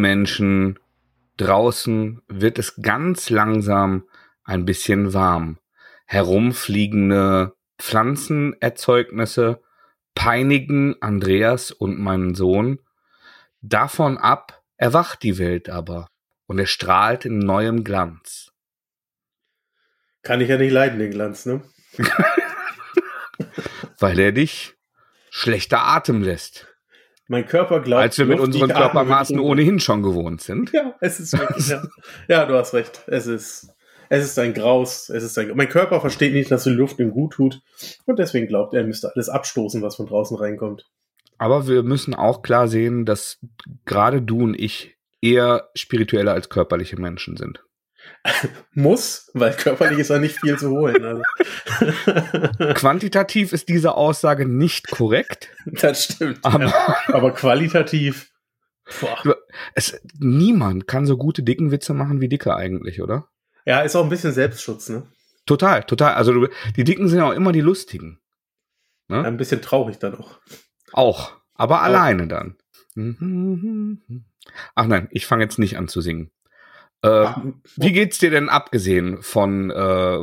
Menschen, draußen wird es ganz langsam ein bisschen warm. Herumfliegende Pflanzenerzeugnisse peinigen Andreas und meinen Sohn. Davon ab erwacht die Welt aber und er strahlt in neuem Glanz. Kann ich ja nicht leiden, den Glanz, ne? Weil er dich schlechter Atem lässt. Mein Körper glaubt, als wir mit unseren Körpermaßen ohnehin schon gewohnt sind. Ja, es ist wirklich, ja. ja, du hast recht. Es ist, es ist ein Graus. Es ist ein, mein Körper versteht nicht, dass die Luft ihm gut tut. Und deswegen glaubt er, er müsste alles abstoßen, was von draußen reinkommt. Aber wir müssen auch klar sehen, dass gerade du und ich eher spirituelle als körperliche Menschen sind. Muss, weil körperlich ist ja nicht viel zu holen. Also. Quantitativ ist diese Aussage nicht korrekt. Das stimmt. Aber, ja. aber qualitativ. Boah. Es, niemand kann so gute dicken Witze machen wie Dicke eigentlich, oder? Ja, ist auch ein bisschen Selbstschutz, ne? Total, total. Also die Dicken sind auch immer die Lustigen. Ne? Ein bisschen traurig dann auch. Auch, aber auch. alleine dann. Ach nein, ich fange jetzt nicht an zu singen. Äh, wie geht's dir denn abgesehen von, äh,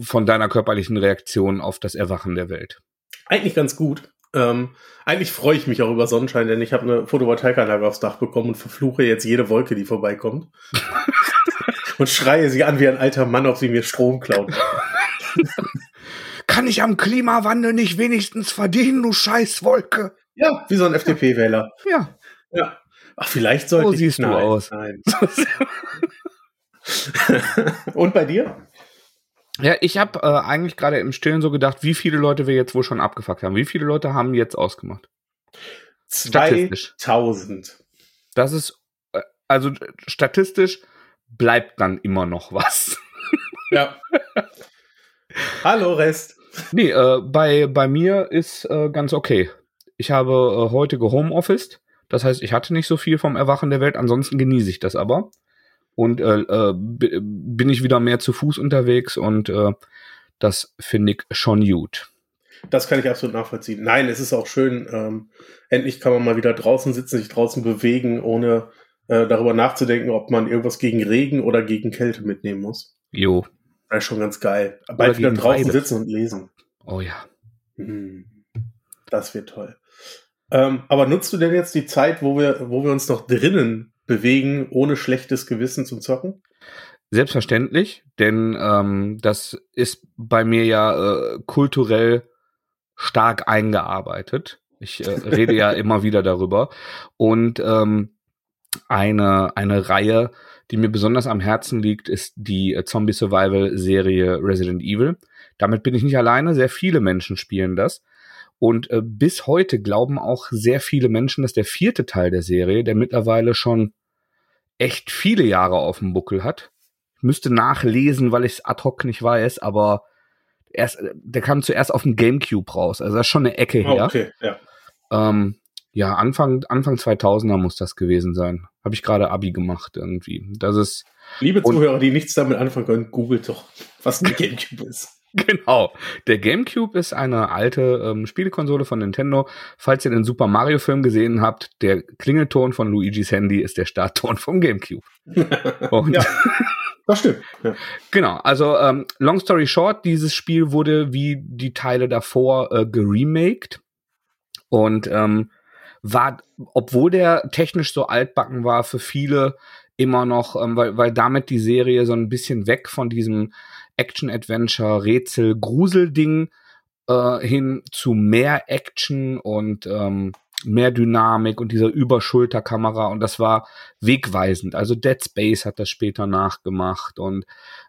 von deiner körperlichen Reaktion auf das Erwachen der Welt? Eigentlich ganz gut. Ähm, eigentlich freue ich mich auch über Sonnenschein, denn ich habe eine Photovoltaikanlage aufs Dach bekommen und verfluche jetzt jede Wolke, die vorbeikommt. und schreie sie an wie ein alter Mann, ob sie mir Strom klauen. Kann ich am Klimawandel nicht wenigstens verdienen, du Scheißwolke? Ja, wie so ein FDP-Wähler. Ja. Ja. Ach, vielleicht sollte so ich. siehst nein, du aus. Nein. Und bei dir? Ja, ich habe äh, eigentlich gerade im Stillen so gedacht, wie viele Leute wir jetzt wohl schon abgefuckt haben. Wie viele Leute haben jetzt ausgemacht? 2000. Das ist, äh, also statistisch bleibt dann immer noch was. Ja. Hallo Rest. Nee, äh, bei, bei mir ist äh, ganz okay. Ich habe äh, heute gehomeofficed. Das heißt, ich hatte nicht so viel vom Erwachen der Welt, ansonsten genieße ich das aber. Und äh, äh, bin ich wieder mehr zu Fuß unterwegs und äh, das finde ich schon gut. Das kann ich absolut nachvollziehen. Nein, es ist auch schön. Ähm, endlich kann man mal wieder draußen sitzen, sich draußen bewegen, ohne äh, darüber nachzudenken, ob man irgendwas gegen Regen oder gegen Kälte mitnehmen muss. Jo. Das ist schon ganz geil. Bald wieder draußen beide. sitzen und lesen. Oh ja. Hm. Das wird toll. Ähm, aber nutzt du denn jetzt die Zeit, wo wir, wo wir uns noch drinnen bewegen, ohne schlechtes Gewissen zum Zocken? Selbstverständlich, denn ähm, das ist bei mir ja äh, kulturell stark eingearbeitet. Ich äh, rede ja immer wieder darüber. Und ähm, eine, eine Reihe, die mir besonders am Herzen liegt, ist die äh, Zombie Survival Serie Resident Evil. Damit bin ich nicht alleine, sehr viele Menschen spielen das. Und äh, bis heute glauben auch sehr viele Menschen, dass der vierte Teil der Serie, der mittlerweile schon echt viele Jahre auf dem Buckel hat, ich müsste nachlesen, weil ich es ad hoc nicht weiß, aber erst, der kam zuerst auf dem Gamecube raus. Also das ist schon eine Ecke her. Oh, okay, ja. Ähm, ja, Anfang, Anfang 2000er muss das gewesen sein. Habe ich gerade Abi gemacht irgendwie. Das ist. Liebe Zuhörer, die nichts damit anfangen können, googelt doch, was ein Gamecube ist. Genau. Der GameCube ist eine alte ähm, Spielekonsole von Nintendo. Falls ihr den Super Mario Film gesehen habt, der Klingelton von Luigis Handy ist der Startton vom GameCube. Und ja, das stimmt. Ja. Genau. Also ähm, long story short, dieses Spiel wurde wie die Teile davor äh, geremaked und ähm, war, obwohl der technisch so altbacken war, für viele immer noch, ähm, weil, weil damit die Serie so ein bisschen weg von diesem Action-Adventure, Rätsel, Grusel-Ding äh, hin zu mehr Action und ähm, mehr Dynamik und dieser Überschulterkamera und das war wegweisend. Also Dead Space hat das später nachgemacht und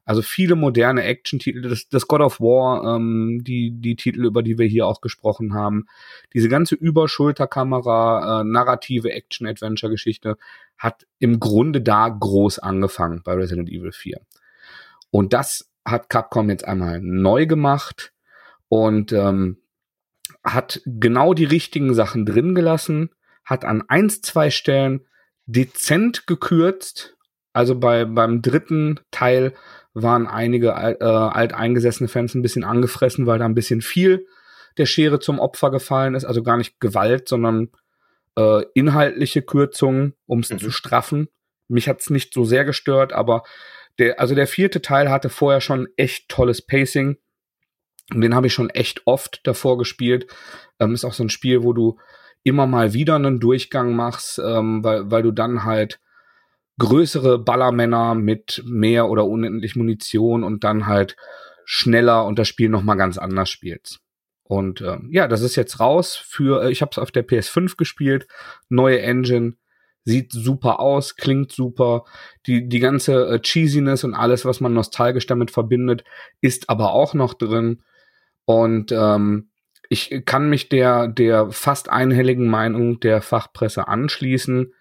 also viele moderne Action-Titel, das, das, God of War, ähm, die, die Titel, über die wir hier auch gesprochen haben, diese ganze Überschulterkamera, äh, narrative Action-Adventure-Geschichte hat im Grunde da groß angefangen bei Resident Evil 4. Und das hat Capcom jetzt einmal neu gemacht und ähm, hat genau die richtigen Sachen drin gelassen, hat an eins, zwei Stellen dezent gekürzt. Also bei, beim dritten Teil waren einige äh, alteingesessene Fans ein bisschen angefressen, weil da ein bisschen viel der Schere zum Opfer gefallen ist. Also gar nicht Gewalt, sondern äh, inhaltliche Kürzungen, um es Mhm. zu straffen. Mich hat's nicht so sehr gestört, aber der, also der vierte Teil hatte vorher schon echt tolles Pacing. Und den habe ich schon echt oft davor gespielt. Ähm, ist auch so ein Spiel, wo du immer mal wieder einen Durchgang machst, ähm, weil, weil du dann halt größere Ballermänner mit mehr oder unendlich Munition und dann halt schneller und das Spiel noch mal ganz anders spielst. Und ähm, ja, das ist jetzt raus für, äh, ich habe es auf der PS5 gespielt, neue Engine, sieht super aus, klingt super, die, die ganze äh, Cheesiness und alles, was man nostalgisch damit verbindet, ist aber auch noch drin. Und ähm, ich kann mich der, der fast einhelligen Meinung der Fachpresse anschließen,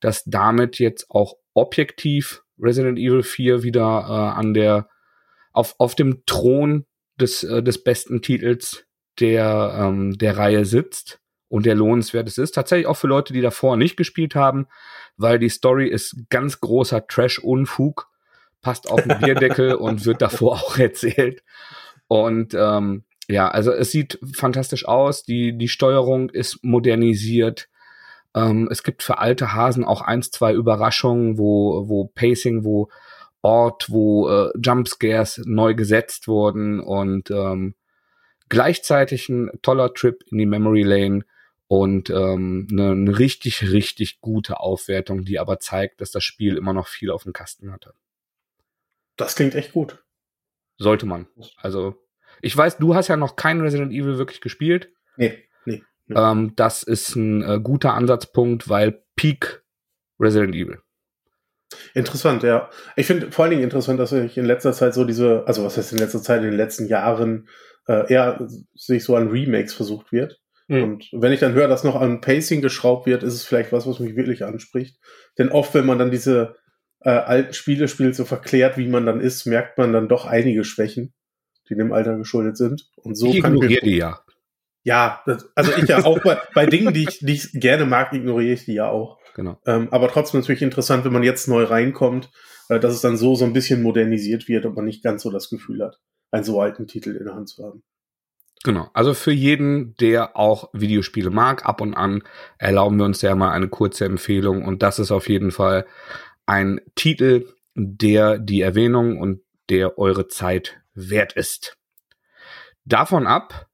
dass damit jetzt auch objektiv Resident Evil 4 wieder äh, an der auf, auf dem Thron des, äh, des besten Titels der, ähm, der Reihe sitzt und der lohnenswert es ist. Tatsächlich auch für Leute, die davor nicht gespielt haben, weil die Story ist ganz großer Trash-Unfug, passt auf den Bierdeckel und wird davor auch erzählt. Und ähm, ja, also es sieht fantastisch aus. Die, die Steuerung ist modernisiert. Ähm, es gibt für alte Hasen auch eins, zwei Überraschungen, wo, wo Pacing, wo Ort, wo äh, Jumpscares neu gesetzt wurden und ähm, gleichzeitig ein toller Trip in die Memory Lane und ähm, eine, eine richtig, richtig gute Aufwertung, die aber zeigt, dass das Spiel immer noch viel auf dem Kasten hatte. Das klingt echt gut. Sollte man. Also, ich weiß, du hast ja noch kein Resident Evil wirklich gespielt. Nee, nee. nee. Ähm, das ist ein äh, guter Ansatzpunkt, weil Peak Resident Evil. Interessant, ja. Ich finde vor allen Dingen interessant, dass ich in letzter Zeit so diese, also was heißt in letzter Zeit, in den letzten Jahren äh, eher sich so an Remakes versucht wird. Mhm. Und wenn ich dann höre, dass noch an Pacing geschraubt wird, ist es vielleicht was, was mich wirklich anspricht. Denn oft, wenn man dann diese äh, alten Spiele spielt, so verklärt, wie man dann ist, merkt man dann doch einige Schwächen, die dem Alter geschuldet sind. Und so ich kann ich ignoriere die ja. Ja, das, also ich ja auch bei, bei Dingen, die ich, die ich gerne mag, ignoriere ich die ja auch. Genau. Ähm, aber trotzdem natürlich interessant, wenn man jetzt neu reinkommt, äh, dass es dann so so ein bisschen modernisiert wird und man nicht ganz so das Gefühl hat, einen so alten Titel in der Hand zu haben. Genau. Also für jeden, der auch Videospiele mag, ab und an erlauben wir uns ja mal eine kurze Empfehlung. Und das ist auf jeden Fall ein Titel, der die Erwähnung und der eure Zeit wert ist. Davon ab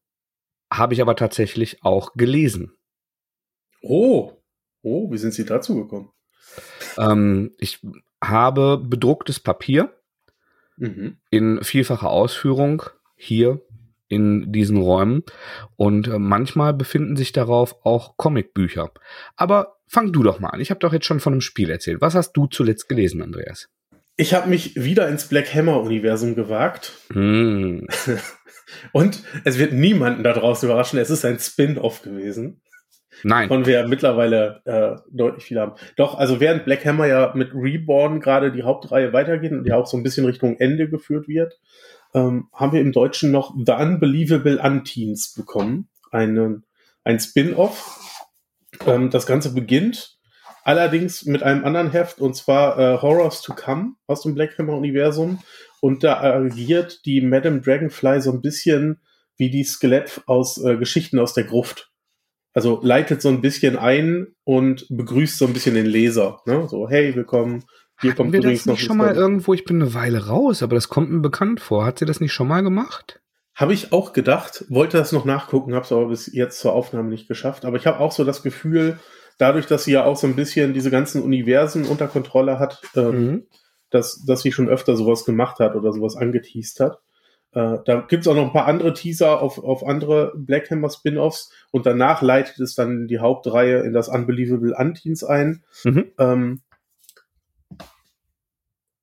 habe ich aber tatsächlich auch gelesen. Oh, oh, wie sind Sie dazu gekommen? Ähm, ich habe bedrucktes Papier Mhm. in vielfacher Ausführung hier in diesen Räumen und äh, manchmal befinden sich darauf auch Comicbücher. Aber fang du doch mal an. Ich habe doch jetzt schon von einem Spiel erzählt. Was hast du zuletzt gelesen, Andreas? Ich habe mich wieder ins Black Hammer-Universum gewagt Hm. und es wird niemanden da draußen überraschen, es ist ein Spin-off gewesen. Nein. von wir mittlerweile äh, deutlich viel haben. Doch, also während Black Hammer ja mit Reborn gerade die Hauptreihe weitergeht und ja auch so ein bisschen Richtung Ende geführt wird, ähm, haben wir im Deutschen noch The Unbelievable Unteens bekommen. Einen, ein Spin-off. Ähm, das Ganze beginnt allerdings mit einem anderen Heft und zwar äh, Horrors to Come aus dem Black Hammer Universum und da agiert die Madame Dragonfly so ein bisschen wie die Skelett aus äh, Geschichten aus der Gruft also leitet so ein bisschen ein und begrüßt so ein bisschen den Leser. Ne? So, hey, willkommen. Hier Hatten kommt wir das noch nicht schon mal Story. irgendwo? Ich bin eine Weile raus, aber das kommt mir bekannt vor. Hat sie das nicht schon mal gemacht? Habe ich auch gedacht, wollte das noch nachgucken, habe es aber bis jetzt zur Aufnahme nicht geschafft. Aber ich habe auch so das Gefühl, dadurch, dass sie ja auch so ein bisschen diese ganzen Universen unter Kontrolle hat, ähm, Mhm. dass, dass sie schon öfter sowas gemacht hat oder sowas angeteased hat. Äh, da gibt's auch noch ein paar andere Teaser auf, auf andere Black Hammer Spin-offs und danach leitet es dann die Hauptreihe in das Unbelievable Unteens ein. Mhm. Ähm,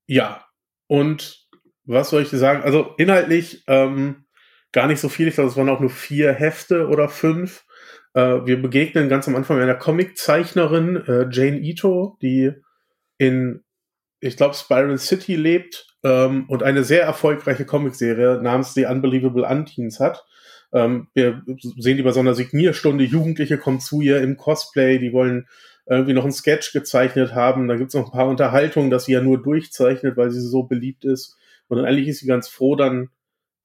ja, und was soll ich dir sagen? Also inhaltlich ähm, gar nicht so viel. Ich glaube, es waren auch nur vier Hefte oder fünf. Äh, wir begegnen ganz am Anfang einer Comiczeichnerin, äh, Jane Ito, die in, ich glaube, Spiral City lebt ähm, und eine sehr erfolgreiche Comicserie namens The Unbelievable Unteens hat. Ähm, wir sehen die bei so einer Signierstunde, Jugendliche kommen zu ihr im Cosplay, die wollen irgendwie noch einen Sketch gezeichnet haben. Da gibt's noch ein paar Unterhaltungen, dass sie ja nur durchzeichnet, weil sie so beliebt ist. Und dann eigentlich ist sie ganz froh, dann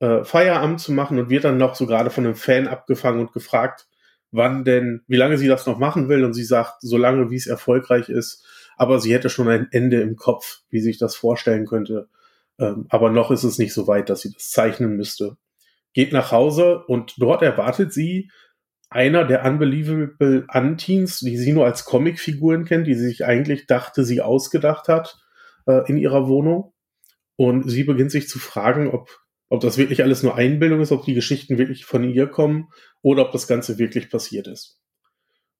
äh, Feierabend zu machen und wird dann noch so gerade von einem Fan abgefangen und gefragt, wann denn, wie lange sie das noch machen will und sie sagt, so lange wie es erfolgreich ist, aber sie hätte schon ein Ende im Kopf, wie sich das vorstellen könnte. Ähm, aber noch ist es nicht so weit, dass sie das zeichnen müsste. Geht nach Hause und dort erwartet sie einer der Unbelievable Anteens, die sie nur als Comicfiguren kennt, die sie sich eigentlich dachte, sie ausgedacht hat äh, in ihrer Wohnung. Und sie beginnt sich zu fragen, ob, ob das wirklich alles nur Einbildung ist, ob die Geschichten wirklich von ihr kommen oder ob das Ganze wirklich passiert ist.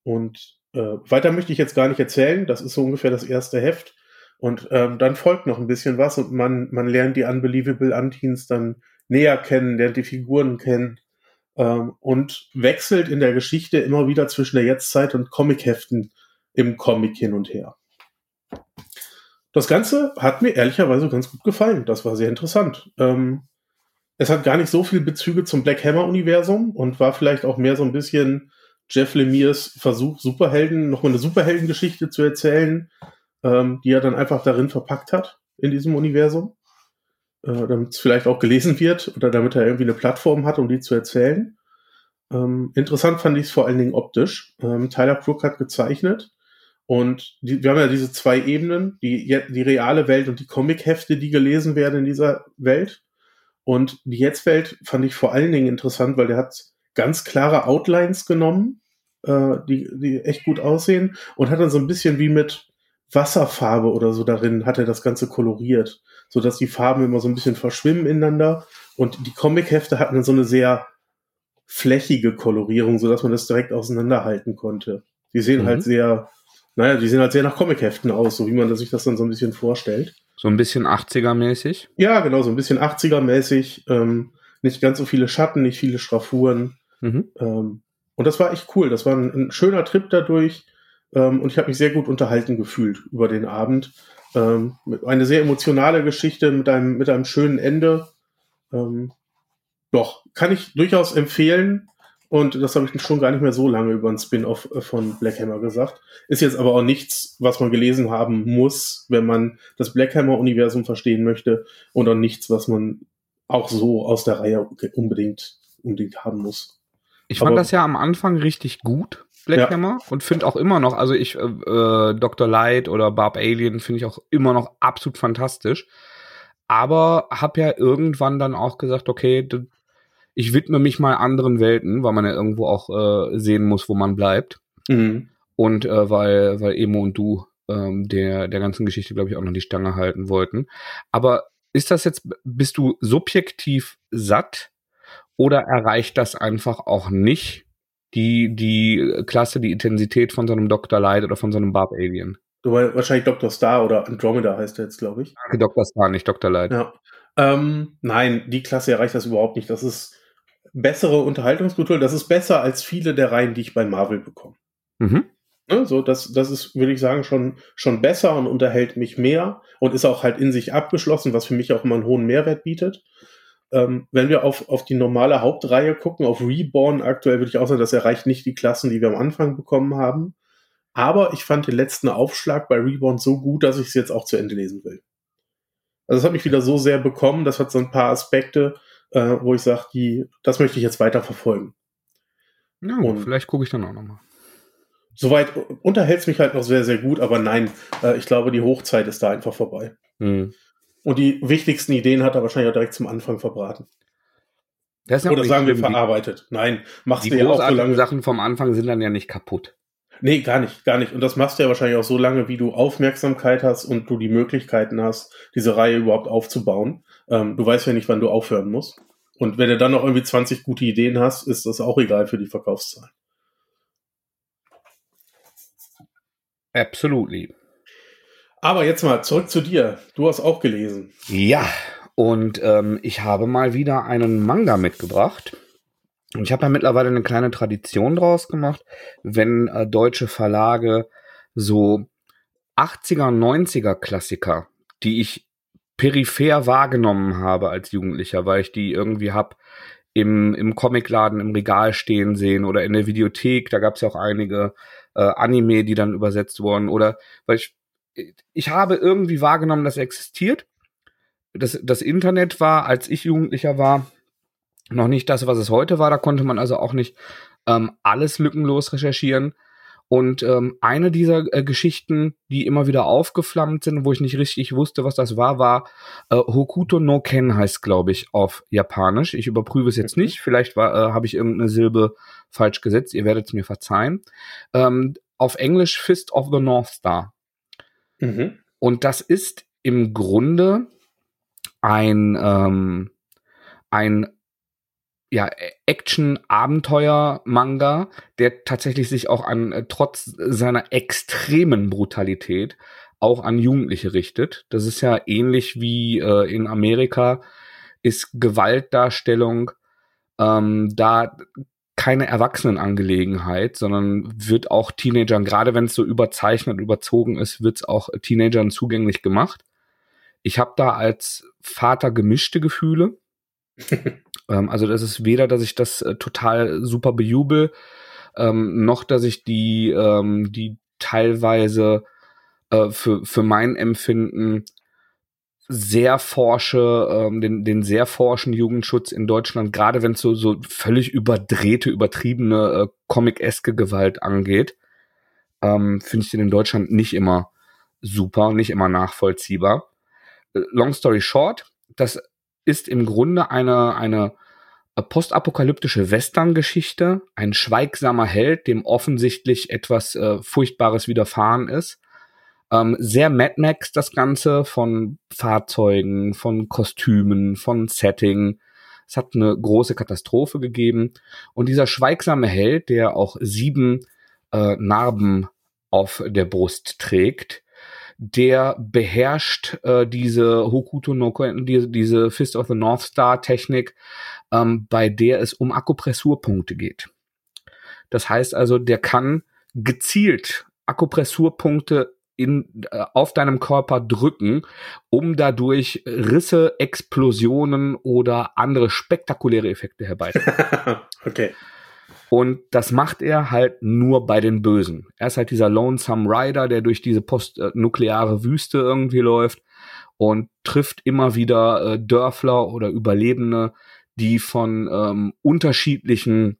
Und äh, weiter möchte ich jetzt gar nicht erzählen. Das ist so ungefähr das erste Heft. Und ähm, dann folgt noch ein bisschen was und man, man lernt die Unbelievable Anteens dann näher kennen, lernt die Figuren kennen ähm, und wechselt in der Geschichte immer wieder zwischen der Jetztzeit und Comicheften im Comic hin und her. Das Ganze hat mir ehrlicherweise ganz gut gefallen. Das war sehr interessant. Ähm, es hat gar nicht so viel Bezüge zum Black Hammer-Universum und war vielleicht auch mehr so ein bisschen Jeff Lemire's Versuch, Superhelden, nochmal eine Superheldengeschichte zu erzählen, ähm, die er dann einfach darin verpackt hat in diesem Universum. Äh, damit es vielleicht auch gelesen wird oder damit er irgendwie eine Plattform hat, um die zu erzählen. Ähm, interessant fand ich es vor allen Dingen optisch. Ähm, Tyler Crook hat gezeichnet und die, wir haben ja diese zwei Ebenen, die, die reale Welt und die Comic-Hefte, die gelesen werden in dieser Welt. Und die Jetzt-Welt fand ich vor allen Dingen interessant, weil der hat ganz klare Outlines genommen, äh, die, die echt gut aussehen und hat dann so ein bisschen wie mit Wasserfarbe oder so darin, hat er das Ganze koloriert, so dass die Farben immer so ein bisschen verschwimmen ineinander. Und die Comic-Hefte hatten dann so eine sehr flächige Kolorierung, so dass man das direkt auseinanderhalten konnte. Die sehen halt mhm. halt sehr naja, die sehen halt sehr nach Comicheften aus, so wie man sich das dann so ein bisschen vorstellt. So ein bisschen 80er-mäßig? Ja, genau, so ein bisschen 80er-mäßig. Ähm, nicht ganz so viele Schatten, nicht viele Schraffuren. Mhm. Ähm, und das war echt cool. Das war ein, ein schöner Trip dadurch. Ähm, und ich habe mich sehr gut unterhalten gefühlt über den Abend. Ähm, eine sehr emotionale Geschichte mit einem, mit einem schönen Ende. Ähm, doch, kann ich durchaus empfehlen. Und das habe ich schon gar nicht mehr so lange über einen Spin-off äh, von Black Hammer gesagt. Ist jetzt aber auch nichts, was man gelesen haben muss, wenn man das Black Hammer-Universum verstehen möchte. Und auch nichts, was man auch so aus der Reihe unbedingt, unbedingt haben muss. Ich fand aber, das ja am Anfang richtig gut, Black ja. Hammer, und finde auch immer noch, also ich, äh, äh Dr. Light oder Barb Alien finde ich auch immer noch absolut fantastisch. Aber habe ja irgendwann dann auch gesagt, okay, ich widme mich mal anderen Welten, weil man ja irgendwo auch äh, sehen muss, wo man bleibt. Mhm. Und äh, weil, weil Emo und du ähm, der, der ganzen Geschichte, glaube ich, auch noch die Stange halten wollten. Aber ist das jetzt, bist du subjektiv satt oder erreicht das einfach auch nicht die, die Klasse, die Intensität von so einem Dr. Light oder von so einem Barb Alien? Du meinst wahrscheinlich Dr. Star oder Andromeda heißt er jetzt, glaube ich. Danke, Dr. Star, nicht Dr. Light. Ja. Ähm, nein, die Klasse erreicht das überhaupt nicht. Das ist bessere Unterhaltungskultur. Das ist besser als viele der Reihen, die ich bei Marvel bekomme. Mhm. Ne, so, das, das ist, würde ich sagen, schon, schon besser und unterhält mich mehr und ist auch halt in sich abgeschlossen, was für mich auch immer einen hohen Mehrwert bietet. Ähm, wenn wir auf, auf die normale Hauptreihe gucken, auf Reborn aktuell, würde ich auch sagen, das erreicht nicht die Klassen, die wir am Anfang bekommen haben. Aber ich fand den letzten Aufschlag bei Reborn so gut, dass ich es jetzt auch zu Ende lesen will. Also es hat mich wieder so sehr bekommen, das hat so ein paar Aspekte, äh, wo ich sage, die, das möchte ich jetzt weiter verfolgen. Ja, und vielleicht gucke ich dann auch nochmal. Soweit unterhält es mich halt noch sehr, sehr gut, aber nein, äh, ich glaube, die Hochzeit ist da einfach vorbei. Mhm. Und die wichtigsten Ideen hat er wahrscheinlich auch direkt zum Anfang verbraten. Ja Oder sagen wir verarbeitet. Nein, machst du ja auch so lange. Die Sachen vom Anfang sind dann ja nicht kaputt. Nee, gar nicht, gar nicht. Und das machst du ja wahrscheinlich auch so lange, wie du Aufmerksamkeit hast und du die Möglichkeiten hast, diese Reihe überhaupt aufzubauen. Ähm, du weißt ja nicht, wann du aufhören musst. Und wenn du dann noch irgendwie 20 gute Ideen hast, ist das auch egal für die Verkaufszahlen. Absolutely. Aber jetzt mal zurück zu dir. Du hast auch gelesen. Ja, und ähm, ich habe mal wieder einen Manga mitgebracht. Und ich habe ja mittlerweile eine kleine Tradition draus gemacht, wenn äh, deutsche Verlage so 80er, 90er Klassiker, die ich peripher wahrgenommen habe als Jugendlicher, weil ich die irgendwie hab im, im Comicladen im Regal stehen sehen oder in der Videothek, da gab es ja auch einige äh, Anime, die dann übersetzt wurden oder weil ich ich habe irgendwie wahrgenommen, dass er existiert. Das, das Internet war, als ich Jugendlicher war, noch nicht das, was es heute war. Da konnte man also auch nicht ähm, alles lückenlos recherchieren. Und ähm, eine dieser äh, Geschichten, die immer wieder aufgeflammt sind, wo ich nicht richtig wusste, was das war, war äh, Hokuto no Ken heißt, glaube ich, auf Japanisch. Ich überprüfe es jetzt mhm. nicht. Vielleicht war, äh, habe ich irgendeine Silbe falsch gesetzt. Ihr werdet es mir verzeihen. Ähm, auf Englisch Fist of the North Star. Mhm. Und das ist im Grunde ein ähm, ein ja, Action-Abenteuer-Manga, der tatsächlich sich auch an, äh, trotz seiner extremen Brutalität, auch an Jugendliche richtet. Das ist ja ähnlich wie äh, in Amerika, ist Gewaltdarstellung ähm, da keine Erwachsenenangelegenheit, sondern wird auch Teenagern, gerade wenn es so überzeichnet und überzogen ist, wird es auch Teenagern zugänglich gemacht. Ich habe da als Vater gemischte Gefühle ähm, also das ist weder, dass ich das äh, total super bejubel, ähm, noch dass ich die, ähm, die teilweise äh, für, für mein Empfinden sehr forsche, ähm, den, den sehr forschen Jugendschutz in Deutschland, gerade wenn es so, so völlig überdrehte, übertriebene, äh, comic-eske Gewalt angeht, ähm, finde ich den in Deutschland nicht immer super, nicht immer nachvollziehbar. Äh, long story short, das ist im Grunde eine, eine postapokalyptische Western-Geschichte, ein schweigsamer Held, dem offensichtlich etwas äh, Furchtbares widerfahren ist. Ähm, sehr Mad Max das Ganze von Fahrzeugen, von Kostümen, von Setting. Es hat eine große Katastrophe gegeben. Und dieser schweigsame Held, der auch sieben äh, Narben auf der Brust trägt, der beherrscht äh, diese Hokuto no diese, diese Fist of the North Star Technik, ähm, bei der es um Akupressurpunkte geht. Das heißt also, der kann gezielt Akupressurpunkte in, äh, auf deinem Körper drücken, um dadurch Risse, Explosionen oder andere spektakuläre Effekte herbeizuführen. okay. Und das macht er halt nur bei den Bösen. Er ist halt dieser Lonesome Rider, der durch diese postnukleare Wüste irgendwie läuft und trifft immer wieder äh, Dörfler oder Überlebende, die von ähm, unterschiedlichen,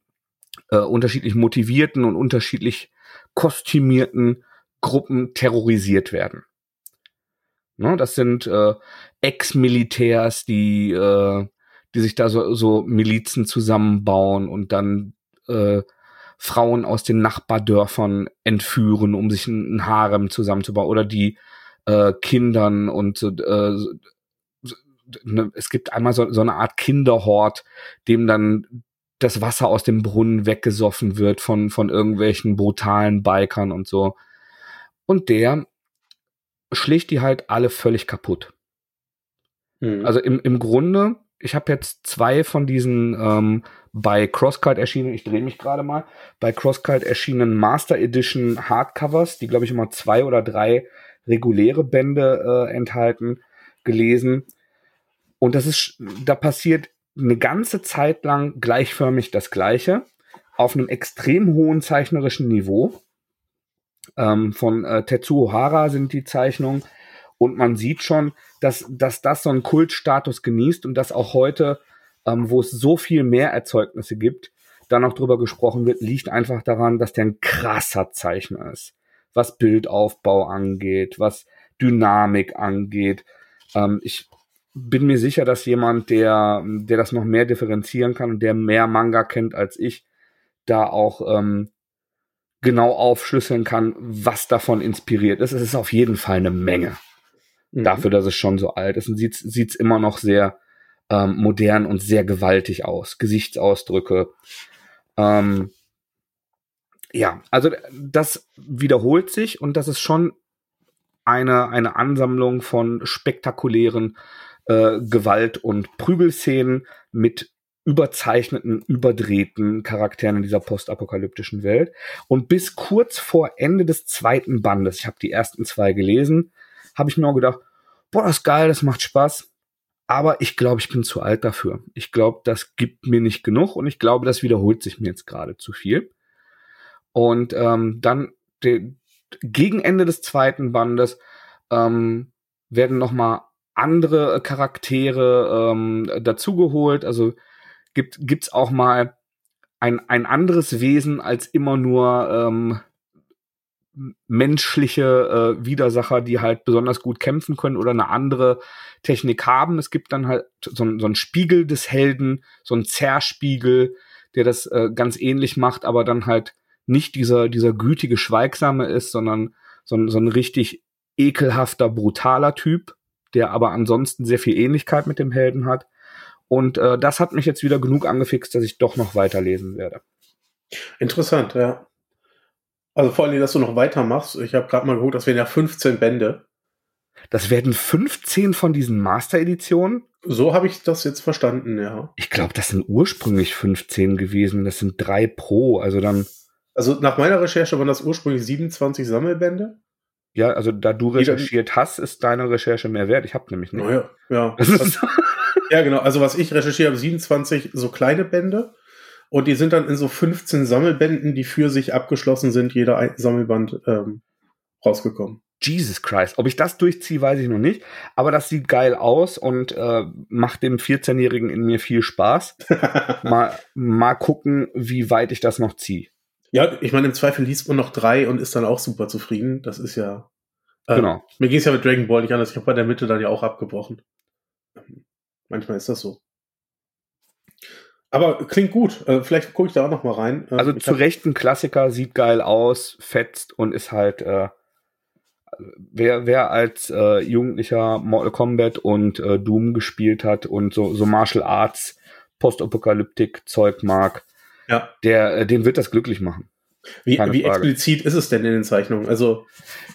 äh, unterschiedlich motivierten und unterschiedlich kostümierten Gruppen terrorisiert werden. Ne, das sind äh, Ex-Militärs, die, äh, die sich da so, so Milizen zusammenbauen und dann äh, Frauen aus den Nachbardörfern entführen, um sich ein, Harem zusammenzubauen oder die äh, Kindern und äh, ne, es gibt einmal so, so eine Art Kinderhort, dem dann das Wasser aus dem Brunnen weggesoffen wird von, von irgendwelchen brutalen Bikern und so. Und der schlägt die halt alle völlig kaputt. Mhm. Also im, im Grunde ich habe jetzt zwei von diesen ähm, bei CrossCult erschienen, ich drehe mich gerade mal, bei CrossCult erschienenen Master Edition Hardcovers, die glaube ich immer zwei oder drei reguläre Bände äh, enthalten, gelesen. Und das ist, da passiert eine ganze Zeit lang gleichförmig das Gleiche, auf einem extrem hohen zeichnerischen Niveau. Ähm, von äh, Tetsuo Hara sind die Zeichnungen. Und man sieht schon, dass, dass das so einen Kultstatus genießt und dass auch heute, ähm, wo es so viel mehr Erzeugnisse gibt, da noch drüber gesprochen wird, liegt einfach daran, dass der ein krasser Zeichner ist. Was Bildaufbau angeht, was Dynamik angeht. Ähm, ich bin mir sicher, dass jemand, der, der das noch mehr differenzieren kann und der mehr Manga kennt als ich, da auch ähm, genau aufschlüsseln kann, was davon inspiriert ist. Es ist auf jeden Fall eine Menge. Mhm. Dafür, dass es schon so alt ist. Und sieht es immer noch sehr ähm, modern und sehr gewaltig aus. Gesichtsausdrücke. Ähm, ja, also das wiederholt sich und das ist schon eine, eine Ansammlung von spektakulären äh, Gewalt- und Prügelszenen mit überzeichneten, überdrehten Charakteren in dieser postapokalyptischen Welt. Und bis kurz vor Ende des zweiten Bandes, ich habe die ersten zwei gelesen, habe ich mir auch gedacht, boah, das ist geil, das macht Spaß. Aber ich glaube, ich bin zu alt dafür. Ich glaube, das gibt mir nicht genug und ich glaube, das wiederholt sich mir jetzt gerade zu viel. Und ähm, dann de, gegen Ende des zweiten Bandes ähm, werden noch mal andere Charaktere ähm, dazugeholt. Also gibt gibt's auch mal ein, ein anderes Wesen als immer nur ähm, menschliche äh, Widersacher, die halt besonders gut kämpfen können oder eine andere Technik haben. Es gibt dann halt so, so einen Spiegel des Helden, so einen Zerspiegel, der das äh, ganz ähnlich macht, aber dann halt nicht dieser, dieser gütige, schweigsame ist, sondern so, so ein richtig ekelhafter, brutaler Typ, der aber ansonsten sehr viel Ähnlichkeit mit dem Helden hat. Und äh, das hat mich jetzt wieder genug angefixt, dass ich doch noch weiterlesen werde. Interessant, ja. Also vor allem, dass du noch weitermachst. Ich habe gerade mal geguckt, das wären ja 15 Bände. Das werden 15 von diesen Master-Editionen? So habe ich das jetzt verstanden, ja. Ich glaube, das sind ursprünglich 15 gewesen. Das sind drei pro. Also dann. Also nach meiner Recherche waren das ursprünglich 27 Sammelbände. Ja, also da du recherchiert hast, ist deine Recherche mehr wert. Ich habe nämlich nicht. Naja, ja. Also, ja, genau. Also was ich recherchiere, habe 27 so kleine Bände. Und die sind dann in so 15 Sammelbänden, die für sich abgeschlossen sind, jeder Sammelband ähm, rausgekommen. Jesus Christ. Ob ich das durchziehe, weiß ich noch nicht. Aber das sieht geil aus und äh, macht dem 14-Jährigen in mir viel Spaß. mal, mal gucken, wie weit ich das noch ziehe. Ja, ich meine, im Zweifel liest man noch drei und ist dann auch super zufrieden. Das ist ja. Äh, genau. Mir ging es ja mit Dragon Ball nicht anders. Ich habe bei der Mitte dann ja auch abgebrochen. Manchmal ist das so. Aber klingt gut. Äh, vielleicht gucke ich da auch noch mal rein. Äh, also zu Recht ein Klassiker, sieht geil aus, fetzt und ist halt äh, wer, wer als äh, Jugendlicher Mortal Kombat und äh, Doom gespielt hat und so, so Martial Arts, Postapokalyptik-Zeug mag, ja. der, äh, den wird das glücklich machen. Wie, wie explizit ist es denn in den Zeichnungen? Also